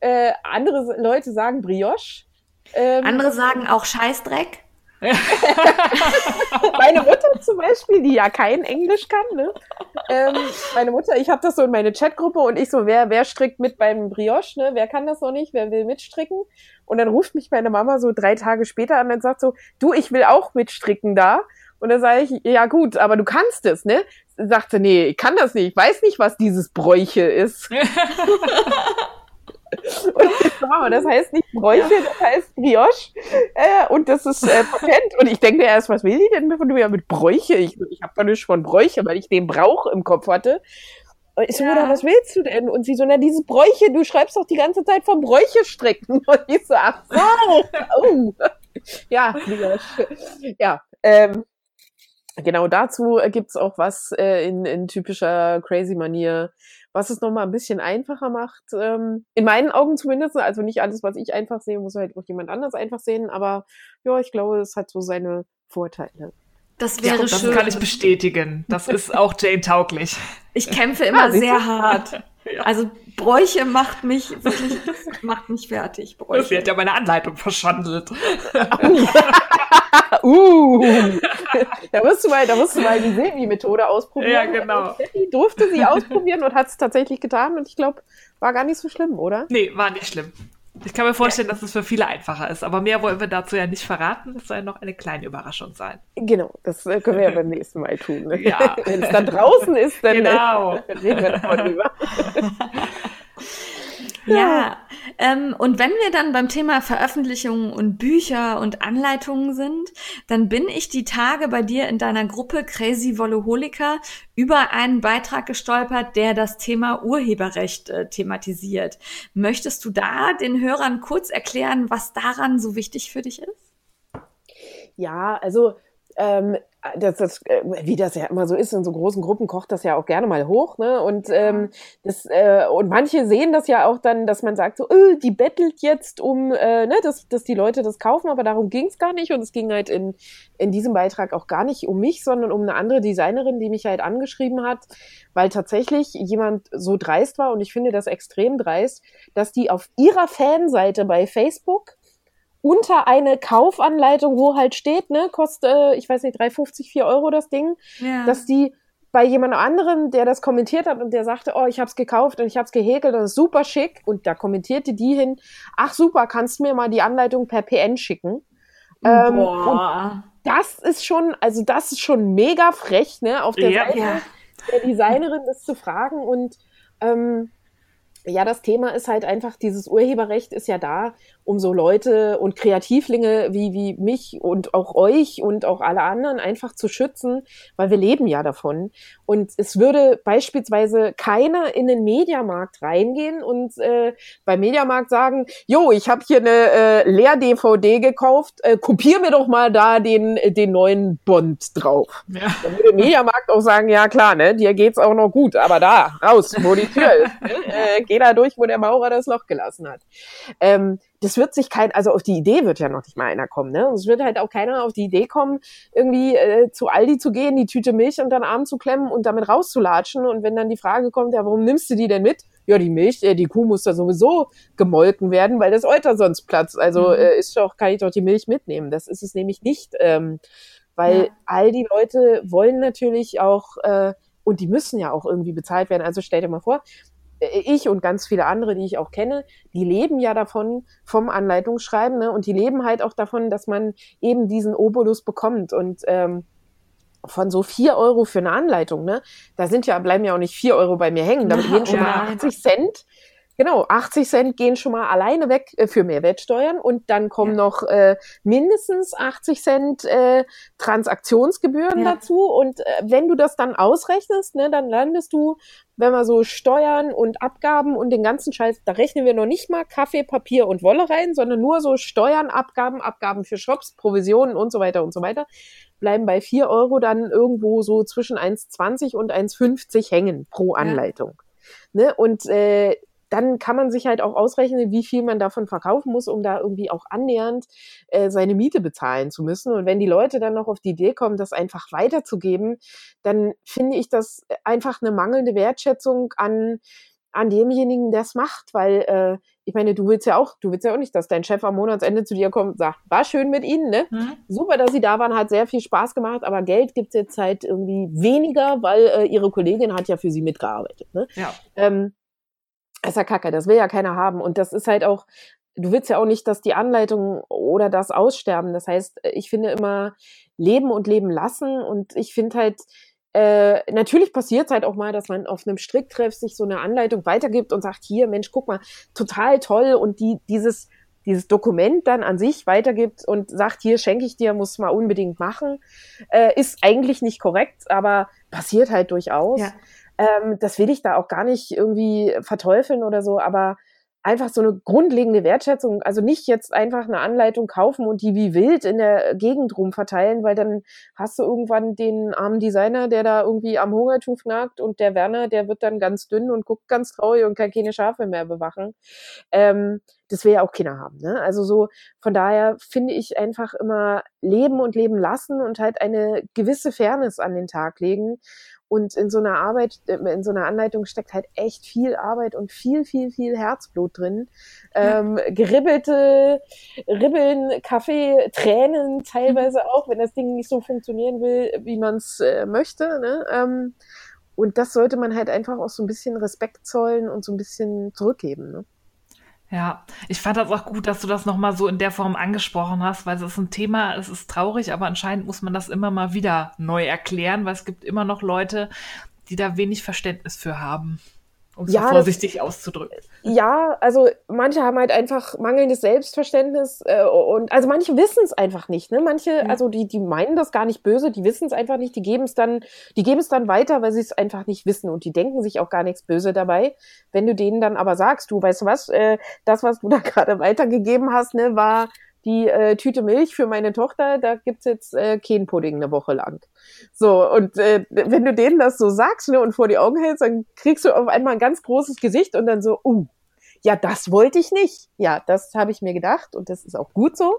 Äh, andere Leute sagen Brioche. Ähm, Andere sagen auch Scheißdreck. meine Mutter zum Beispiel, die ja kein Englisch kann, ne? Ähm, meine Mutter, ich habe das so in meine Chatgruppe und ich so, wer, wer strickt mit beim Brioche, ne? Wer kann das noch nicht? Wer will mitstricken? Und dann ruft mich meine Mama so drei Tage später an und sagt so, du, ich will auch mitstricken da. Und dann sage ich, ja gut, aber du kannst es, ne? Sagt sie, nee, ich kann das nicht. Ich weiß nicht, was dieses Bräuche ist. Und Mama, das heißt nicht Bräuche, das heißt Brioche. Äh, und das ist äh, Patent. Und ich denke mir erst, was will die denn von mir mit Bräuche? Ich, ich habe doch nichts von Bräuche, weil ich den Brauch im Kopf hatte. Und ich so, Ja. Was willst du denn? Und sie so, na, dieses Bräuche, du schreibst doch die ganze Zeit von Bräuche stricken. Und ich so, ach so, oh. Ja, Brioche. Ja, ähm, genau dazu gibt's auch was äh, in, in typischer Crazy-Manier, was es nochmal ein bisschen einfacher macht. Ähm, in meinen Augen zumindest. Also nicht alles, was ich einfach sehe, muss halt auch jemand anders einfach sehen. Aber ja, ich glaube, es hat so seine Vorteile. Das Ja, wäre das schön. kann ich bestätigen. Das ist auch Jane tauglich. Ich kämpfe immer Ah, du? sehr hart. Also Bräuche macht mich wirklich, macht mich fertig. Sie Bräuche. hat ja meine Anleitung verschandelt. Uh, da musst du mal, da musst du mal die Silvi-Methode ausprobieren. Ja, genau. Steffi durfte sie ausprobieren und hat es tatsächlich getan. Und ich glaube, war gar nicht so schlimm, oder? Nee, war nicht schlimm. Ich kann mir vorstellen, dass es für viele einfacher ist. Aber mehr wollen wir dazu ja nicht verraten. Es soll ja noch eine kleine Überraschung sein. Genau, das äh, können wir ja beim nächsten Mal tun. Ne? Ja. Wenn es dann draußen ist, dann Genau. äh, reden wir darüber. Ja, ähm, und wenn wir dann beim Thema Veröffentlichungen und Bücher und Anleitungen sind, dann bin ich die Tage bei dir in deiner Gruppe Crazy Wolleholiker über einen Beitrag gestolpert, der das Thema Urheberrecht äh, thematisiert. Möchtest du da den Hörern kurz erklären, was daran so wichtig für dich ist? Ja, also ähm, das, das, äh, wie das ja immer so ist, in so großen Gruppen kocht das ja auch gerne mal hoch, ne? Und ähm, das äh, und manche sehen das ja auch dann, dass man sagt so, äh, die bettelt jetzt um, äh, ne, dass, dass die Leute das kaufen, aber darum ging es gar nicht. Und es ging halt in in diesem Beitrag auch gar nicht um mich, sondern um eine andere Designerin, die mich halt angeschrieben hat, weil tatsächlich jemand so dreist war. Und ich finde das extrem dreist, dass die auf ihrer Fanseite bei Facebook unter eine Kaufanleitung, wo halt steht, ne, kostet, äh, ich weiß nicht, 3,50, 4 Euro das Ding, Ja. dass die bei jemand anderem, der das kommentiert hat und der sagte, oh, ich hab's gekauft und ich hab's gehäkelt, das ist super schick. Und da kommentierte die hin, ach super, kannst mir mal die Anleitung per PN schicken. Ähm, und das ist schon, also das ist schon mega frech, ne, auf der Ja. Seite der Designerin das zu fragen und ähm, ja, das Thema ist halt einfach, dieses Urheberrecht ist ja da, um so Leute und Kreativlinge wie, wie mich und auch euch und auch alle anderen einfach zu schützen, weil wir leben ja davon. Und es würde beispielsweise keiner in den Mediamarkt reingehen und äh, beim Mediamarkt sagen, jo, ich habe hier eine äh, Leer-DVD gekauft, äh, kopier mir doch mal da den, den neuen Bond drauf. Ja. Dann würde der Mediamarkt auch sagen, ja klar, ne, dir geht's auch noch gut, aber da, raus, wo die Tür ist, ne, äh, geh da durch, wo der Maurer das Loch gelassen hat. Ähm, das wird sich kein, also auf die Idee wird ja noch nicht mal einer kommen, ne? Es wird halt auch keiner auf die Idee kommen, irgendwie äh, zu Aldi zu gehen, die Tüte Milch unter den Arm zu klemmen und damit rauszulatschen. Und wenn dann die Frage kommt, ja, warum nimmst du die denn mit? Ja, die Milch, äh, die Kuh muss da sowieso gemolken werden, weil das Euter sonst platzt. Also Mhm. äh, ist doch, kann ich doch die Milch mitnehmen. Das ist es nämlich nicht. Ähm, weil Ja. all die Leute wollen natürlich auch, äh, und die müssen ja auch irgendwie bezahlt werden. Also stell dir mal vor, ich und ganz viele andere, die ich auch kenne, die leben ja davon, vom Anleitungsschreiben, ne? Und die leben halt auch davon, dass man eben diesen Obolus bekommt. Und ähm, von so vier Euro für eine Anleitung, ne? Da sind ja, bleiben ja auch nicht vier Euro bei mir hängen. Da Na, gehen schon mal nein. 80 Cent. Genau, 80 Cent gehen schon mal alleine weg äh, für Mehrwertsteuern und dann kommen Ja. noch äh, mindestens 80 Cent äh, Transaktionsgebühren Ja. dazu. Und äh, wenn du das dann ausrechnest, ne, dann landest du, wenn wir so Steuern und Abgaben und den ganzen Scheiß, da rechnen wir noch nicht mal Kaffee, Papier und Wolle rein, sondern nur so Steuern, Abgaben, Abgaben für Shops, Provisionen und so weiter und so weiter, bleiben bei 4 Euro dann irgendwo so zwischen 1,20 und 1,50 hängen pro Anleitung. Ne? Und äh, dann kann man sich halt auch ausrechnen, wie viel man davon verkaufen muss, um da irgendwie auch annähernd äh, seine Miete bezahlen zu müssen. Und wenn die Leute dann noch auf die Idee kommen, das einfach weiterzugeben, dann finde ich das einfach eine mangelnde Wertschätzung an an demjenigen, der es macht, weil äh, ich meine, du willst ja auch, du willst ja auch nicht, dass dein Chef am Monatsende zu dir kommt und sagt, war schön mit Ihnen, ne? Hm? Super, dass Sie da waren, hat sehr viel Spaß gemacht, aber Geld gibt's jetzt halt irgendwie weniger, weil äh, Ihre Kollegin hat ja für Sie mitgearbeitet. Ne? Ja. Ähm, ist ja kacke, das will ja keiner haben. Und das ist halt auch, du willst ja auch nicht, dass die Anleitungen oder das aussterben. Das heißt, ich finde immer leben und leben lassen. Und ich finde halt, äh, natürlich passiert es halt auch mal, dass man auf einem Stricktreff sich so eine Anleitung weitergibt und sagt, hier, Mensch, guck mal, total toll. Und die, dieses, dieses Dokument dann an sich weitergibt und sagt, hier schenke ich dir, muss mal unbedingt machen, äh, ist eigentlich nicht korrekt, aber passiert halt durchaus. Ja. Ähm, das will ich da auch gar nicht irgendwie verteufeln oder so, aber einfach so eine grundlegende Wertschätzung, also nicht jetzt einfach eine Anleitung kaufen und die wie wild in der Gegend rum verteilen, weil dann hast du irgendwann den armen Designer, der da irgendwie am Hungertuch nagt und der Werner, der wird dann ganz dünn und guckt ganz traurig und kann keine Schafe mehr bewachen. Ähm, das will ja auch Kinder haben. Ne? Also so, von daher finde ich einfach immer leben und leben lassen und halt eine gewisse Fairness an den Tag legen. Und in so einer Arbeit, äh, in so einer Anleitung steckt halt echt viel Arbeit und viel, viel, viel Herzblut drin. Ähm, geribbelte, Ribbeln, Kaffee, Tränen teilweise auch, wenn das Ding nicht so funktionieren will, wie man es äh, möchte. Ne? Ähm, und das sollte man halt einfach auch so ein bisschen Respekt zollen und so ein bisschen zurückgeben. Ne? Ja, ich fand das auch gut, dass du das nochmal so in der Form angesprochen hast, weil es ist ein Thema, es ist traurig, aber anscheinend muss man das immer mal wieder neu erklären, weil es gibt immer noch Leute, die da wenig Verständnis für haben, um es Ja, so das- vorsichtig auszudrücken. Ja, also manche haben halt einfach mangelndes Selbstverständnis äh, und also manche wissen es einfach nicht, ne? Manche, also die die meinen das gar nicht böse, die wissen es einfach nicht, die geben es dann, die geben es dann weiter, weil sie es einfach nicht wissen und die denken sich auch gar nichts böse dabei. Wenn du denen dann aber sagst, du weißt du was, äh, das was du da gerade weitergegeben hast, ne, war die äh, Tüte Milch für meine Tochter, da gibt's jetzt äh, Kehnpudding eine Woche lang. So, und äh, wenn du denen das so sagst ne, und vor die Augen hältst, dann kriegst du auf einmal ein ganz großes Gesicht und dann so, uh, ja, das wollte ich nicht. Ja, das habe ich mir gedacht und das ist auch gut so.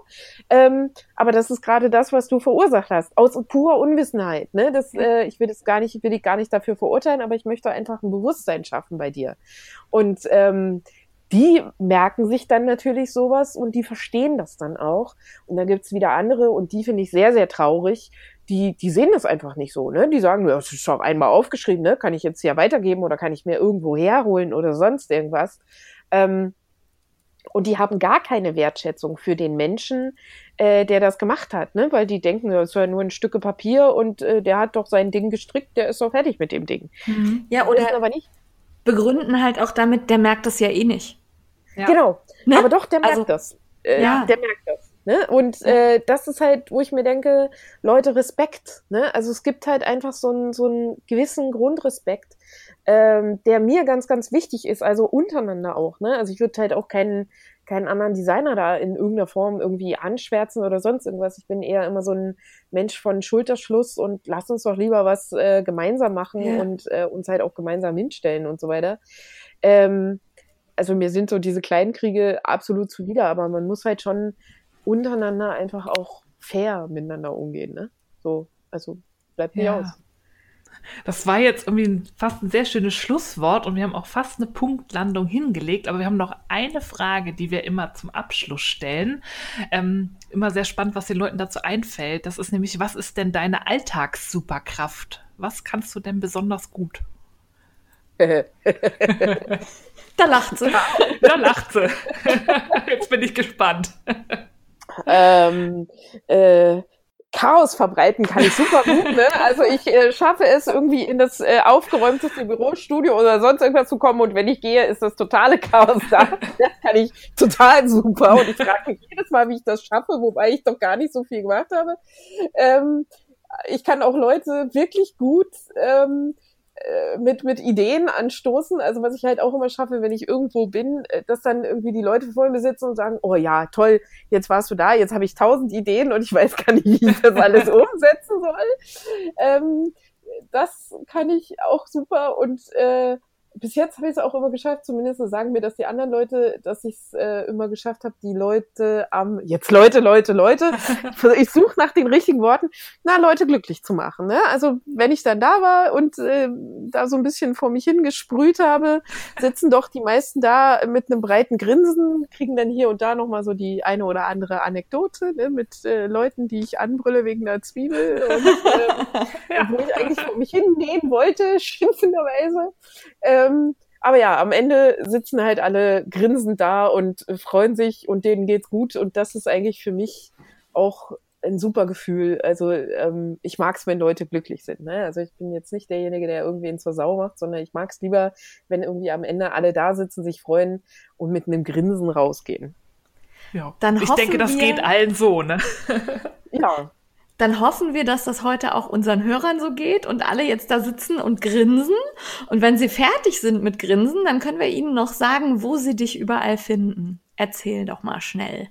Ähm, aber das ist gerade das, was du verursacht hast, aus purer Unwissenheit. Ne? Das, äh, ich will das gar nicht, ich will dich gar nicht dafür verurteilen, aber ich möchte einfach ein Bewusstsein schaffen bei dir. Und ähm, die merken sich dann natürlich sowas und die verstehen das dann auch. Und dann gibt's wieder andere und die finde ich sehr, sehr traurig. Die, die sehen das einfach nicht so, ne? Die sagen, ja, das ist doch einmal aufgeschrieben, ne? Kann ich jetzt hier weitergeben oder kann ich mir irgendwo herholen oder sonst irgendwas. Ähm, und die haben gar keine Wertschätzung für den Menschen, äh, der das gemacht hat, ne? Weil die denken, das ist ja nur ein Stücke Papier und äh, der hat doch sein Ding gestrickt, der ist doch fertig mit dem Ding. Ja, Wissen oder aber nicht. Begründen halt auch damit, der merkt das ja eh nicht. Ja. Genau. Ne? Aber doch, der merkt Also, das. Äh, ja. Der merkt das. Ne? Und äh, das ist halt, wo ich mir denke, Leute, Respekt. Ne? Also es gibt halt einfach so einen, so einen gewissen Grundrespekt, ähm, der mir ganz, ganz wichtig ist, also untereinander auch. Ne? Also ich würde halt auch keinen, keinen anderen Designer da in irgendeiner Form irgendwie anschwärzen oder sonst irgendwas. Ich bin eher immer so ein Mensch von Schulterschluss und lass uns doch lieber was äh, gemeinsam machen Ja. und äh, uns halt auch gemeinsam hinstellen und so weiter. Ähm, also mir sind so diese kleinen Kriege absolut zuwider, aber man muss halt schon untereinander einfach auch fair miteinander umgehen, ne? So, also bleibt nicht Ja. aus. Das war jetzt irgendwie fast ein sehr schönes Schlusswort und wir haben auch fast eine Punktlandung hingelegt, aber wir haben noch eine Frage, die wir immer zum Abschluss stellen. Ähm, immer sehr spannend, was den Leuten dazu einfällt. Das ist nämlich, was ist denn deine Alltagssuperkraft? Was kannst du denn besonders gut? Da lacht sie. Da lacht sie. Jetzt bin ich gespannt. ähm, äh, Chaos verbreiten kann ich super gut, ne? Also ich äh, schaffe es irgendwie in das äh, aufgeräumteste Bürostudio oder sonst irgendwas zu kommen und wenn ich gehe, ist das totale Chaos da. Das kann ich total super und ich frage mich jedes Mal, wie ich das schaffe, wobei ich doch gar nicht so viel gemacht habe. Ähm, ich kann auch Leute wirklich gut ähm, äh, mit, mit Ideen anstoßen. Also was ich halt auch immer schaffe, wenn ich irgendwo bin, äh, dass dann irgendwie die Leute vor mir sitzen und sagen, oh ja, toll, jetzt warst du da, jetzt habe ich tausend Ideen und ich weiß gar nicht, wie ich das alles umsetzen soll. Ähm, das kann ich auch super und äh, bis jetzt habe ich es auch immer geschafft, zumindest sagen mir das die anderen Leute, dass ich es äh, immer geschafft habe, die Leute am, jetzt Leute, Leute, Leute, ich suche nach den richtigen Worten, na, Leute glücklich zu machen. Ne? Also wenn ich dann da war und äh, da so ein bisschen vor mich hingesprüht habe, sitzen doch die meisten da mit einem breiten Grinsen, kriegen dann hier und da nochmal so die eine oder andere Anekdote ne, mit äh, Leuten, die ich anbrülle wegen der Zwiebel und äh, wo ich eigentlich vor mich hinnehmen wollte, schimpfenderweise. Ähm, aber ja, am Ende sitzen halt alle grinsend da und freuen sich und denen geht's gut und das ist eigentlich für mich auch ein super Gefühl. Also ähm, ich mag's, wenn Leute glücklich sind. Ne? Also ich bin jetzt nicht derjenige, der irgendwen zur Sau macht, sondern ich mag's lieber, wenn irgendwie am Ende alle da sitzen, sich freuen und mit einem Grinsen rausgehen. Ja. Dann ich denke, das wir- geht allen so, ne? Ja, Dann hoffen wir, dass das heute auch unseren Hörern so geht und alle jetzt da sitzen und grinsen. Und wenn sie fertig sind mit Grinsen, dann können wir ihnen noch sagen, wo sie dich überall finden. Erzähl doch mal schnell.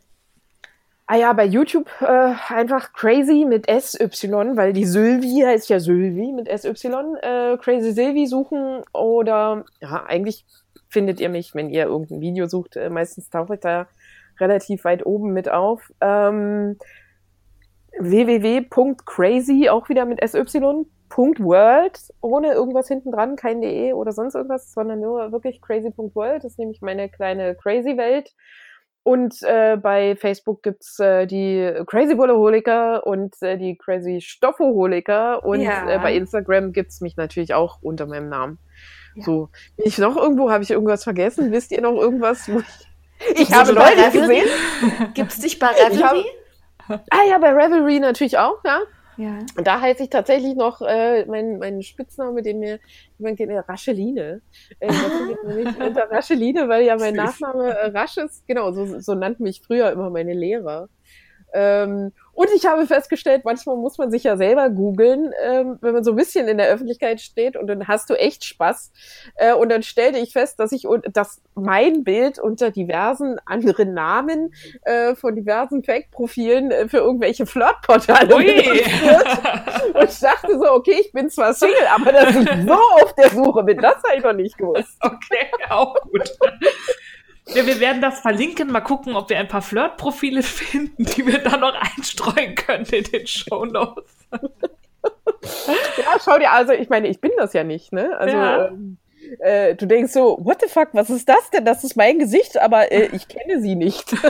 Ah ja, bei YouTube äh, einfach Crazy mit SY, weil die Sylvie heißt ja Sylvie mit SY. Äh, Crazy Sylvie suchen oder ja, eigentlich findet ihr mich, wenn ihr irgendein Video sucht. Äh, meistens tauche ich da relativ weit oben mit auf. Ähm, www.crazy, auch wieder mit SY. .world, ohne irgendwas hinten dran, kein de oder sonst irgendwas, sondern nur wirklich crazy.world. Das ist nämlich meine kleine Crazy-Welt. Und äh, bei Facebook gibt's äh, die Crazy Wolleholiker und äh, die Crazy Stoffoholiker. Und Ja. äh, bei Instagram gibt's mich natürlich auch unter meinem Namen. Ja. So, bin ich noch irgendwo? Habe ich irgendwas vergessen? Wisst ihr noch irgendwas? wo Ich, ich habe Leute gesehen. Gibt's dich bei Revelry? Ah ja, bei Revelry natürlich auch, ja. Ja. Und da heiße ich tatsächlich noch äh, mein, mein Spitzname, den mir jemand kennt, äh, Rascheline. Äh, nicht unter Rascheline, weil ja mein. Nachname äh, Rasch ist. Genau, so, so nannten mich früher immer meine Lehrer. Ähm, und ich habe festgestellt, manchmal muss man sich ja selber googeln, ähm, wenn man so ein bisschen in der Öffentlichkeit steht und dann hast du echt Spaß. Äh, und dann stellte ich fest, dass ich dass mein Bild unter diversen anderen Namen äh, von diversen Fake-Profilen äh, für irgendwelche Flirtportale wird. Und ich dachte so, okay, ich bin zwar Single, aber dass ich so auf der Suche bin, das habe ich noch nicht gewusst. Okay, auch gut. Ja, wir werden das verlinken. Mal gucken, ob wir ein paar Flirt-Profile finden, die wir dann noch einstreuen können in den Shownotes. Ja, schau dir, also ich meine, ich bin das ja nicht, ne? Also Ja. ähm, äh, du denkst so, what the fuck, was ist das denn? Das ist mein Gesicht, aber äh, ich kenne sie nicht.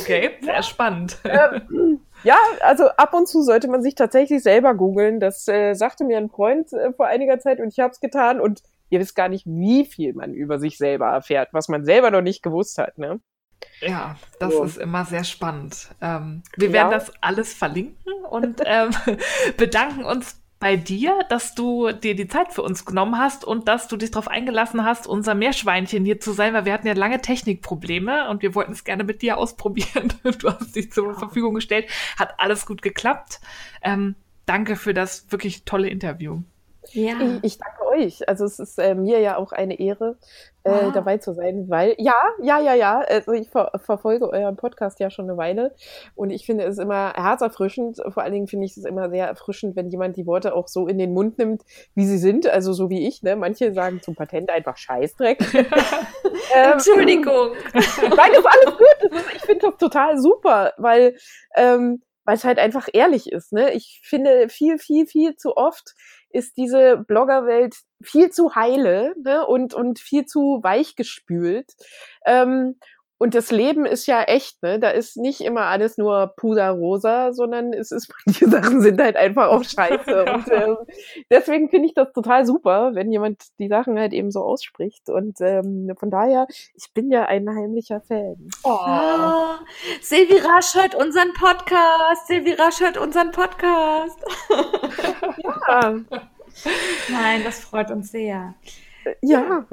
Okay, sehr spannend. ähm, ja, also ab und zu sollte man sich tatsächlich selber googeln. Das äh, sagte mir ein Freund äh, vor einiger Zeit und ich habe es getan und ihr wisst gar nicht, wie viel man über sich selber erfährt, was man selber noch nicht gewusst hat, ne? Ja, das So. ist immer sehr spannend. Ähm, wir Ja. werden das alles verlinken und ähm, bedanken uns bei dir, dass du dir die Zeit für uns genommen hast und dass du dich darauf eingelassen hast, unser Meerschweinchen hier zu sein, weil wir hatten ja lange Technikprobleme und wir wollten es gerne mit dir ausprobieren. Du hast dich zur Verfügung gestellt, hat alles gut geklappt. Ähm, danke für das wirklich tolle Interview. Ja. Ich, ich danke euch. Also es ist äh, mir ja auch eine Ehre, äh, Wow. dabei zu sein, weil ja, ja, ja, ja. Also ich ver verfolge euren Podcast ja schon eine Weile und ich finde es immer herzerfrischend. Vor allen Dingen finde ich es immer sehr erfrischend, wenn jemand die Worte auch so in den Mund nimmt, wie sie sind. Also so wie ich. Ne? Manche sagen zum Patent einfach Scheißdreck. Ähm, Entschuldigung. Nein, ist alles gut. Das ist, ich finde das total super, weil ähm, weil es halt einfach ehrlich ist. Ne? Ich finde viel, viel, viel zu oft ist diese Bloggerwelt viel zu heile ne? und und viel zu weichgespült. Ähm, und das Leben ist ja echt, ne? Da ist nicht immer alles nur puderrosa, sondern es ist, manche Sachen sind halt einfach auch scheiße. und ähm, deswegen finde ich das total super, wenn jemand die Sachen halt eben so ausspricht. Und ähm, von daher, ich bin ja ein heimlicher Fan. Oh, Silvi Rasch hört unseren Podcast. Silvi Rasch hört unseren Podcast. Ja, Nein, das freut uns sehr. ja.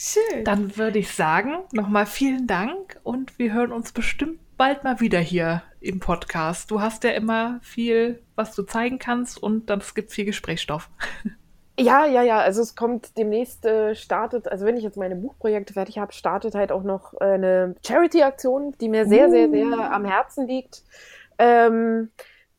Schön. Dann würde ich sagen, nochmal vielen Dank und wir hören uns bestimmt bald mal wieder hier im Podcast. Du hast ja immer viel, was du zeigen kannst und dann es gibt viel Gesprächsstoff. Ja, ja, ja. Also es kommt demnächst äh, startet, also wenn ich jetzt meine Buchprojekte fertig habe, startet halt auch noch äh, eine Charity-Aktion, die mir sehr, sehr, sehr am Herzen liegt. Ähm,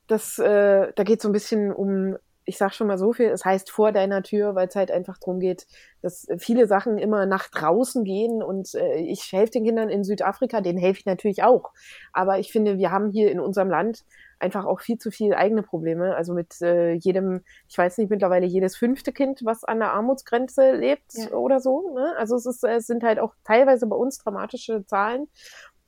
das, äh, da geht so ein bisschen um, ich sag schon mal so viel, es heißt vor deiner Tür, weil es halt einfach darum geht, dass viele Sachen immer nach draußen gehen und äh, ich helfe den Kindern in Südafrika, denen helfe ich natürlich auch. Aber ich finde, wir haben hier in unserem Land einfach auch viel zu viel eigene Probleme. Also mit äh, jedem, ich weiß nicht, mittlerweile jedes fünfte Kind, was an der Armutsgrenze lebt Ja. oder so. Ne? Also es, ist, es sind halt auch teilweise bei uns dramatische Zahlen.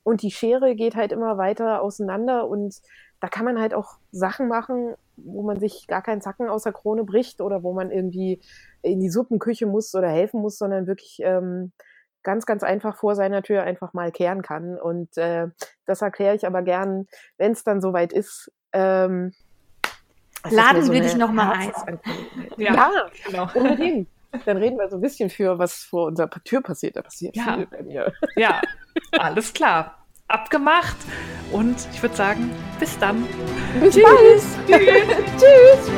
Und die Schere geht halt immer weiter auseinander und da kann man halt auch Sachen machen, wo man sich gar keinen Zacken aus der Krone bricht oder wo man irgendwie in die Suppenküche muss oder helfen muss, sondern wirklich ähm, ganz, ganz einfach vor seiner Tür einfach mal kehren kann. Und äh, das erkläre ich aber gern, wenn es dann soweit ist. Ähm, Laden mir so wir dich noch mal ein. Ja. ja, Genau. unbedingt. Dann reden wir so ein bisschen für, was vor unserer Tür passiert. Da passiert Ja. viel bei mir. Ja, alles klar. Abgemacht und ich würde sagen, bis dann. Bis bald. Tschüss.